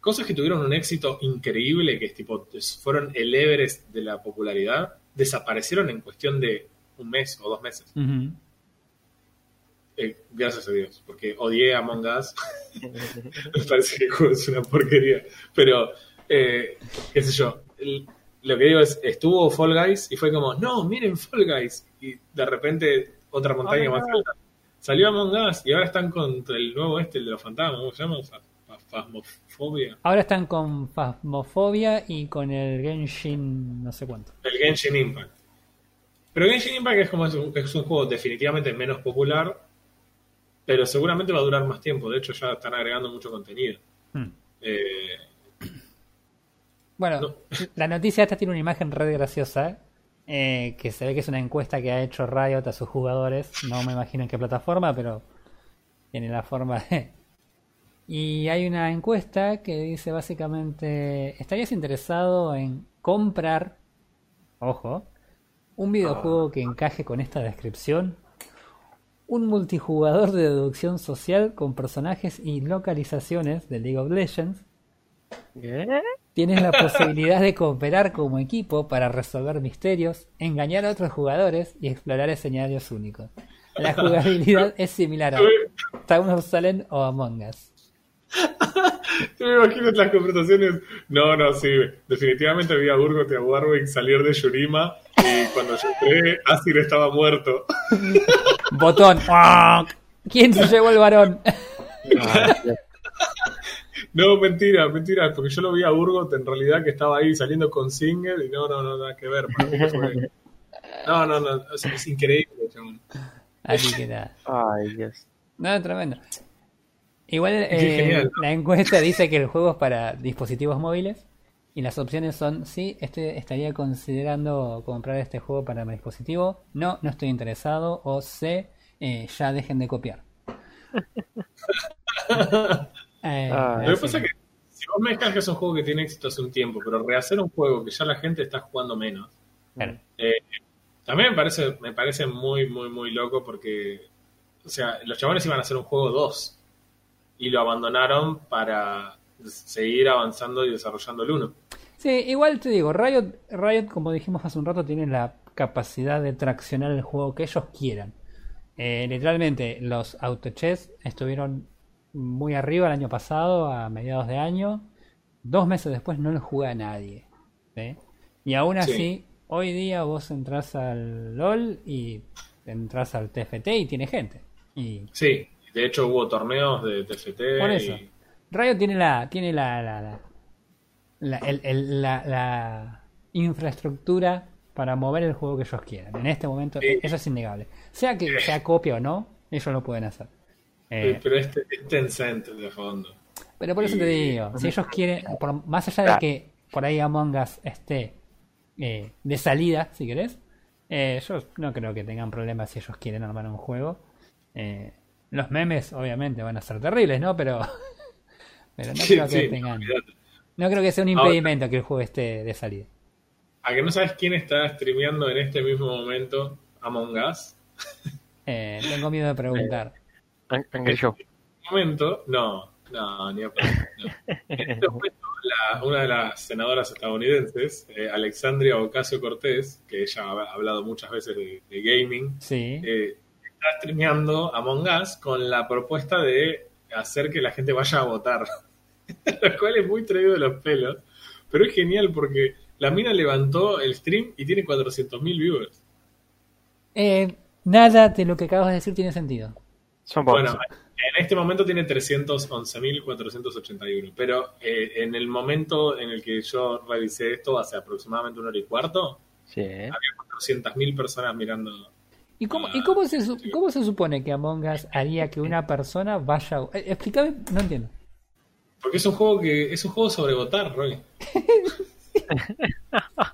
Cosas que tuvieron un éxito increíble, que es tipo, fueron el Everest de la popularidad, desaparecieron en cuestión de un mes o dos meses. Ujú. Eh, gracias a Dios, porque odié a Among Us. *laughs* Me parece que el juego es una porquería. Pero, eh, qué sé yo. lo que digo es, estuvo Fall Guys y fue como, no, miren Fall Guys. Y de repente, otra montaña Oh más alta. Salió Among Us y ahora están contra el nuevo este, el de los fantasmas. ¿Cómo se llama? Fa- fa- Phasmophobia. Ahora están con Phasmophobia y con el Genshin no sé cuánto. El Genshin Impact. Pero Genshin Impact es como es un, es un juego definitivamente menos popular, pero seguramente va a durar más tiempo. De hecho, ya están agregando mucho contenido. Hmm. Eh, Bueno, No. la noticia esta tiene una imagen red graciosa, eh, que se ve que es una encuesta que ha hecho Riot a sus jugadores. No me imagino en qué plataforma, pero tiene la forma de... Y hay una encuesta que dice básicamente, ¿estarías interesado en comprar, ojo, un videojuego que encaje con esta descripción? Un multijugador de deducción social con personajes y localizaciones de League of Legends ¿Qué? Tienes la posibilidad de cooperar como equipo para resolver misterios, engañar a otros jugadores y explorar escenarios únicos. La jugabilidad es similar a *laughs* Town of Salem o Among Us. Yo me imagino las conversaciones. No, no, sí. Definitivamente vi a Urgot y a Warwick salir de Yurima y cuando yo entré, Asir estaba muerto. *laughs* Botón. ¿Quién se llevó el varón? No, mentira, mentira, porque yo lo vi a Urgot en realidad que estaba ahí saliendo con Singer y no, no, no, nada que ver. para mí fue- No, no, no, es, es increíble. chabón. Así que nada. Ay, Dios. No, tremendo. Igual eh, genial. la encuesta dice que el juego es para dispositivos móviles y las opciones son sí, este, estaría considerando comprar este juego para mi dispositivo, no, no estoy interesado o C, eh, ya dejen de copiar. *laughs* Eh, Ah, Lo que pasa es que si vos me dejas que es un juego que tiene éxito hace un tiempo, pero rehacer un juego que ya la gente está jugando menos, Claro. eh, también me parece, me parece muy, muy, muy loco porque, o sea, los chavales iban a hacer un juego 2 y lo abandonaron para seguir avanzando y desarrollando el 1. Sí, igual te digo, Riot, Riot, como dijimos hace un rato, tiene la capacidad de traccionar el juego que ellos quieran. Eh, literalmente, los autochess estuvieron muy arriba el año pasado, a mediados de año. Dos meses después no lo juega nadie. ¿sí? Y aún así, Sí. hoy día vos entras al LOL y entras al TFT y tiene gente. Y Sí, de hecho hubo torneos de TFT. Por eso. y- Riot tiene la tiene la la, la, la- el- el- la- la infraestructura para mover el juego que ellos quieran. En este momento Sí. eso es innegable. Sea que sea copia o no, ellos lo pueden hacer. Eh, Pero este es Tencent de fondo. pero por eso te digo, si ellos quieren, por- más allá de que por ahí Among Us esté eh, de salida, si querés, eh, yo no creo que tengan problemas si ellos quieren armar un juego. Eh, los memes, obviamente, van a ser terribles, ¿no? Pero, *laughs* pero no creo que Sí, tengan. No creo que sea un Ahora- impedimento que el juego esté de salida. ¿A que no sabes quién está streameando en este mismo momento Among Us? *laughs* Eh, tengo miedo de preguntar. Angry Joe. momento, no, no, ni a palo, no. En este *laughs* momento, la- una de las senadoras estadounidenses, eh, Alexandria Ocasio Cortés, que ella ha hablado muchas veces de, de gaming, Sí. eh, está streameando Among Us con la propuesta de hacer que la gente vaya a votar. *laughs* Lo cual es muy traído de los pelos, pero es genial porque la mina levantó el stream y tiene 400.000 viewers. Eh, nada de lo que acabas de decir tiene sentido. Son. Bueno, en este momento tiene 311.481, pero eh, en el momento en el que yo revisé esto, hace aproximadamente una hora y cuarto, sí, había 400.000 personas mirando. ¿Y cómo, Ah, ¿y cómo, se, cómo se supone que Among Us haría que una persona vaya... a- eh, explícame, no entiendo. Porque es un juego que es un juego sobre votar, Roy. *laughs*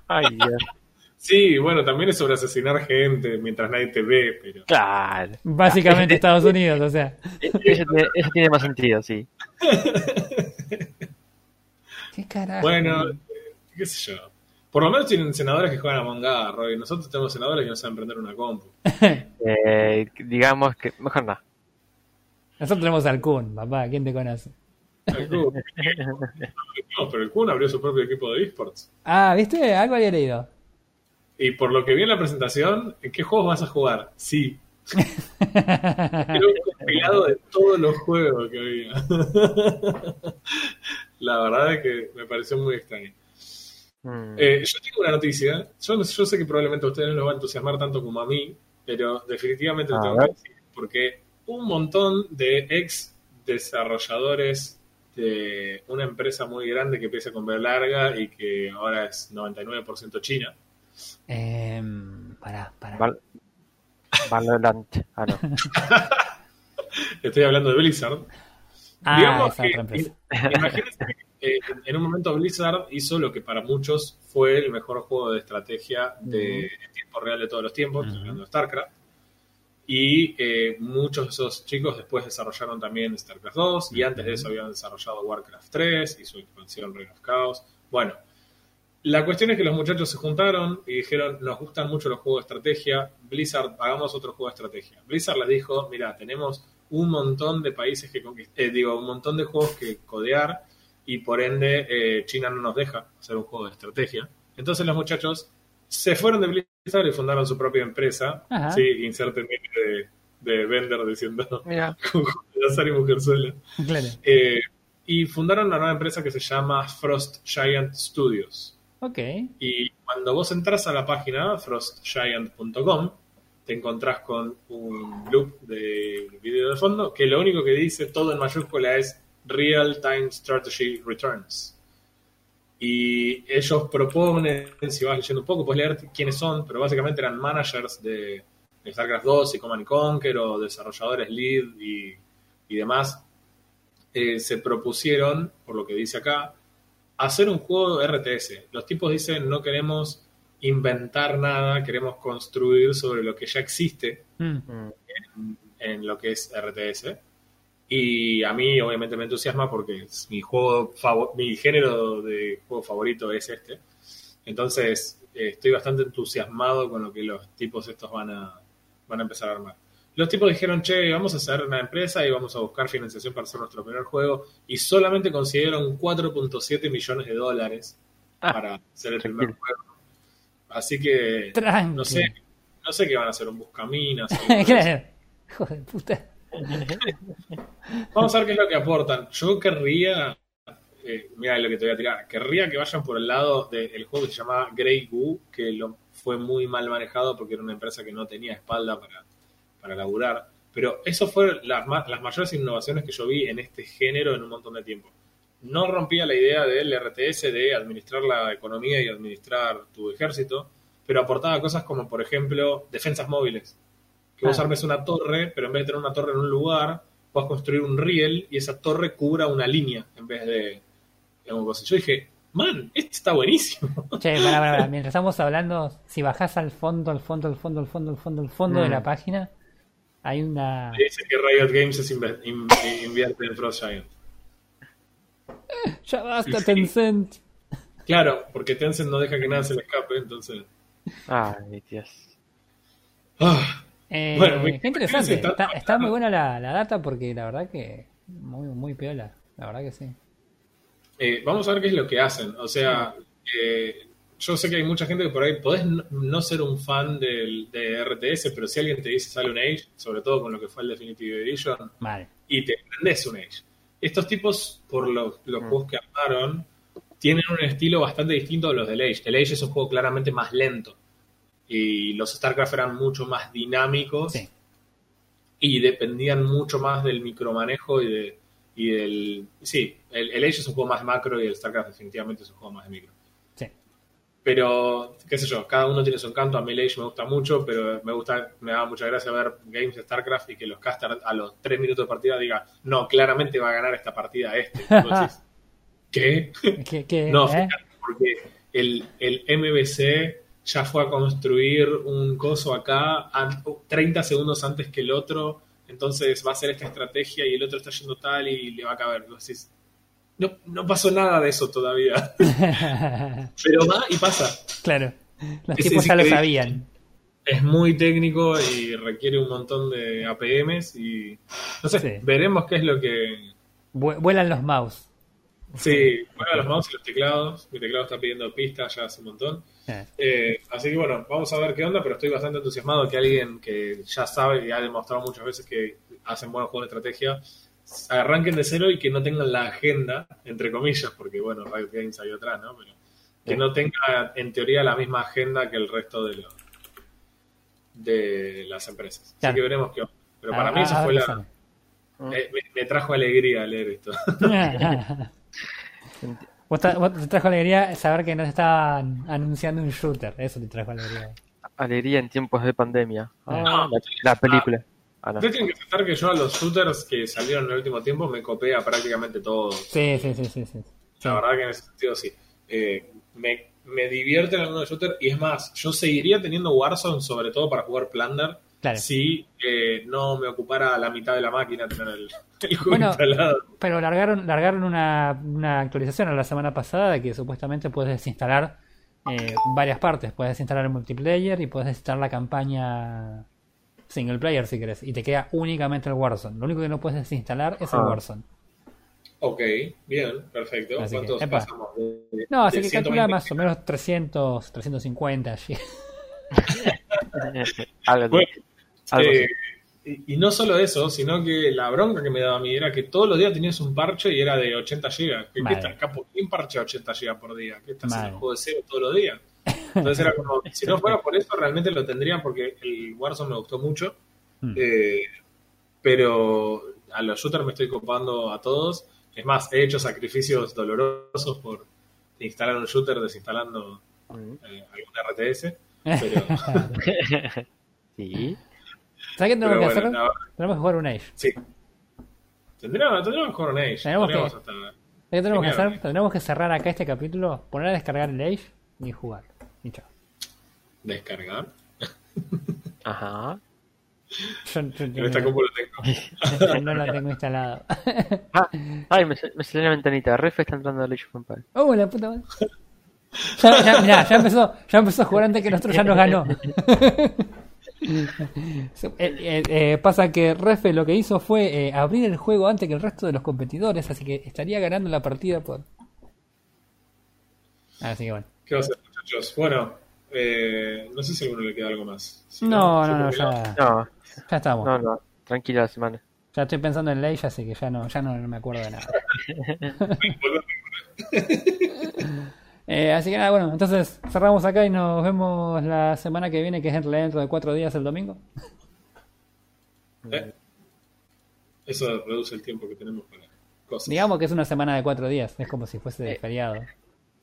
Ay, Dios. Sí, bueno, también es sobre asesinar gente mientras nadie te ve, pero Claro. Básicamente Estados Unidos, o sea. *laughs* Eso tiene, eso tiene más sentido, sí. ¿Qué carajo? bueno, qué sé yo. Por lo menos tienen senadores que juegan a Us, Roy. Nosotros tenemos senadores que no saben prender una compu. *laughs* Eh, digamos que. Mejor no. Nosotros tenemos al Kun, papá, ¿quién te conoce? El Kun. *laughs* No, pero el Kun abrió su propio equipo de esports. Ah, ¿viste? Algo había leído. Y por lo que vi en la presentación, ¿en qué juegos vas a jugar? Sí. Era un compilado de todos los juegos que había. *laughs* La verdad es que me pareció muy extraño. Mm. Eh, yo tengo una noticia. Yo, no- yo sé que probablemente a ustedes no les va a entusiasmar tanto como a mí, pero definitivamente lo tengo que decir. Porque un montón de ex desarrolladores de una empresa muy grande que empieza con B larga y que ahora es 99% china. Eh, pará, pará. Val- Valorant. Ah, no. *laughs* Estoy hablando de Blizzard. Ah, Digamos esa que- otra empresa. Imagínense que eh, en un momento Blizzard hizo lo que para muchos fue el mejor juego de estrategia de tiempo real de todos los tiempos, hablando de StarCraft. Y eh, muchos de esos chicos después desarrollaron también StarCraft 2 y antes de eso habían desarrollado Warcraft 3 y su expansión Reign of Chaos. Bueno, la cuestión es que los muchachos se juntaron y dijeron, nos gustan mucho los juegos de estrategia, Blizzard, hagamos otro juego de estrategia. Blizzard les dijo, mira, tenemos un montón de países que conquistar, digo, un montón de juegos que codear, y por ende eh, China no nos deja hacer un juego de estrategia. Entonces los muchachos se fueron de Blizzard y fundaron su propia empresa. Ajá. Sí, inserten de, de Bender diciendo *laughs* Mira, Lazar y Mujerzuela. Claro. Eh, y fundaron una nueva empresa que se llama Frost Giant Studios. Ok. Y cuando vos entras a la página frostgiant.com, te encontrás con un loop de video de fondo que lo único que dice todo en mayúscula es Real Time Strategy Returns. Y ellos proponen, si vas leyendo un poco, puedes leer quiénes son, pero básicamente eran managers de, de StarCraft 2 y Command and Conquer o desarrolladores lead y, y demás. Eh, se propusieron, por lo que dice acá, hacer un juego de RTS. Los tipos dicen no queremos inventar nada, queremos construir sobre lo que ya existe Mm. mm, en, en lo que es RTS. Y a mí obviamente me entusiasma porque es mi juego mi género de juego favorito es este. Entonces eh, estoy bastante entusiasmado con lo que los tipos estos van a, van a empezar a armar. Los tipos dijeron, che, vamos a hacer una empresa y vamos a buscar financiación para hacer nuestro primer juego. Y solamente consiguieron 4.7 millones de dólares Ah, para hacer el primer juego. Así que no sé, no sé qué van a hacer, un buscaminas. *laughs* claro. Hijo de puta. *laughs* Vamos a ver qué es lo que aportan. Yo querría, eh, mira lo que te voy a tirar, querría que vayan por el lado del juego que se llamaba Grey Goo, que lo, fue muy mal manejado porque era una empresa que no tenía espalda para, para laburar. Pero eso fueron las, las mayores innovaciones que yo vi en este género en un montón de tiempo. No rompía la idea del RTS de administrar la economía y administrar tu ejército, pero aportaba cosas como, por ejemplo, defensas móviles. Que vos Ah. armes una torre, pero en vez de tener una torre en un lugar, puedas construir un riel y esa torre cubra una línea en vez de, cosa. Yo dije, man, esto está buenísimo. *laughs* Che, pará, pará, pará. Mientras estamos hablando, si bajás al fondo, al fondo, al fondo, al fondo, al fondo, al fondo de Mm. la página, hay una. Dice que Riot Games es inve- in- invierte en Frost Giant. Ya basta, Sí. Tencent. Claro, porque Tencent no deja que nada se le escape, entonces... Ay, Dios. Ah, Eh, Bueno, muy- interesante. está- Está, está muy buena la, la data porque la verdad que muy, muy piola. La verdad que sí. Eh, vamos a ver qué es lo que hacen. O sea, eh, yo sé que hay mucha gente que por ahí podés no, no ser un fan del, de RTS, pero si alguien te dice sale un Age, sobre todo con lo que fue el Definitive Edition, Vale. y te prendes un Age. Estos tipos, por los, los Mm. juegos que armaron, tienen un estilo bastante distinto a los del Age. El Age es un juego claramente más lento. Y los StarCraft eran mucho más dinámicos Sí. y dependían mucho más del micromanejo y de y del sí el, el Age es un juego más macro y el StarCraft definitivamente es un juego más de micro Sí. pero qué sé yo cada uno tiene su encanto a mí el Age me gusta mucho pero me gusta me da mucha gracia ver games de StarCraft y que los casters a los 3 minutos de partida digan no claramente va a ganar esta partida este *laughs* ¿qué? ¿Qué, qué, *laughs* no eh? fíjate, porque el, el MBC ya fue a construir un coso acá an- 30 segundos antes que el otro, entonces va a hacer esta estrategia y el otro está yendo tal y le va a caber. No, no pasó nada de eso todavía, *laughs* pero va y pasa. claro. Los Ese tipos es ya lo sabían. Es muy técnico y requiere un montón de APMs y no sé, Sí. veremos qué es lo que... Vu- Vuelan los mouse. Sí, *laughs* bueno, los mouse y los teclados. Mi teclado está pidiendo pistas ya hace un montón. Eh, Eh, así que bueno, vamos a ver qué onda, pero estoy bastante entusiasmado que alguien que ya sabe y ha demostrado muchas veces que hacen buenos juegos de estrategia arranquen de cero y que no tengan la agenda, entre comillas, porque bueno, Riot Games hay atrás, ¿no? Pero que no tenga en teoría la misma agenda que el resto de los de las empresas. Claro. Así que veremos qué onda. Pero para mí a- eso a fue la... eh, me, me trajo alegría leer esto. *laughs* *laughs* Vos te trajo alegría saber que nos estaban anunciando un shooter. Eso te trajo alegría. Alegría en tiempos de pandemia. Ah, No, la, la película. Ah, no. Ustedes tienen que aceptar que yo a los shooters que salieron en el último tiempo me copé a prácticamente todos. Sí, sí, sí, sí. sí. Sí. La verdad que en ese sentido sí. Eh, me, me divierten algunos shooters y es más, yo seguiría teniendo Warzone sobre todo para jugar Plunder Claro. si eh, no me ocupara la mitad de la máquina tener el, *laughs* el juego Bueno, instalado. Pero largaron, largaron una, una actualización a la semana pasada de que supuestamente puedes desinstalar eh, varias partes. Puedes instalar el multiplayer y puedes instalar la campaña single player si querés. Y te queda únicamente el Warzone. Lo único que no puedes desinstalar es el Ah. Warzone. Ok, bien, perfecto. Así que, ¿Cuántos epa. pasamos? De- No, así que 120? calcula más o menos 300, 350 allí. Bueno, Algo Eh, así. y, y no solo eso, sino que la bronca que me daba a mí era que todos los días tenías un parche y era de 80 GB. ¿Qué, qué está, capo? ¿Quién parchea 80 GB por día? ¿Qué está haciendo juego de cero todos los días? Entonces era como, *laughs* si no fuera por eso, realmente lo tendrían porque el Warzone me gustó mucho. Mm. Eh, pero a los shooters me estoy copando a todos. Es más, he hecho sacrificios dolorosos por instalar un shooter desinstalando Mm. eh, algún RTS. *laughs* Pero, *laughs* Sí. ¿Sabes qué tenemos pero que bueno, hacer? la- Tenemos que jugar un Age. Sí. Tendríamos, tendríamos que jugar un Age. Tenemos que- Tendríamos hasta- ¿Sabes qué tenemos que hacer? Tendremos que cerrar acá este capítulo, poner a descargar el Age y jugar. Y chao. descargar. Ajá. Yo, yo- yo En esta *laughs* no- compu lo tengo. no lo tengo instalado. Ah, ay, me, me salió una ventanita. Ref está entrando a Age of Empires. ¡Oh, la puta madre! Ya, ya, mirá, ya empezó, ya empezó a jugar antes que nosotros ya nos ganó. *laughs* *laughs* Eh, eh, eh, pasa que Refe lo que hizo fue eh, abrir el juego antes que el resto de los competidores, así que estaría ganando la partida por. Así que bueno. ¿Qué va a hacer, muchachos? Bueno, eh, no sé si a alguno le queda algo más. Si No, no, no, ya, No, ya estamos. no, no. Tranquila la semana. Ya estoy pensando en Ley, así que ya no, ya no, no me acuerdo de nada. *laughs* *laughs* Eh, así que nada, bueno, entonces cerramos acá y nos vemos la semana que viene, que es dentro de cuatro días el domingo. Eh, Eso reduce el tiempo que tenemos para cosas. Digamos que es una semana de cuatro días, es como si fuese de Eh. feriado.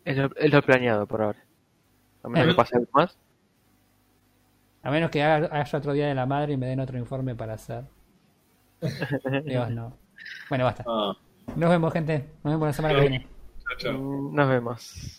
Es lo, es lo planeado por ahora. A menos Eh. que pase algo más. A menos que haga- haya otro día de la madre y me den otro informe para hacer. *laughs* Dios, no. Bueno, basta. Ah, Nos vemos, gente. Nos vemos la semana que viene. chao, chao. Nos vemos.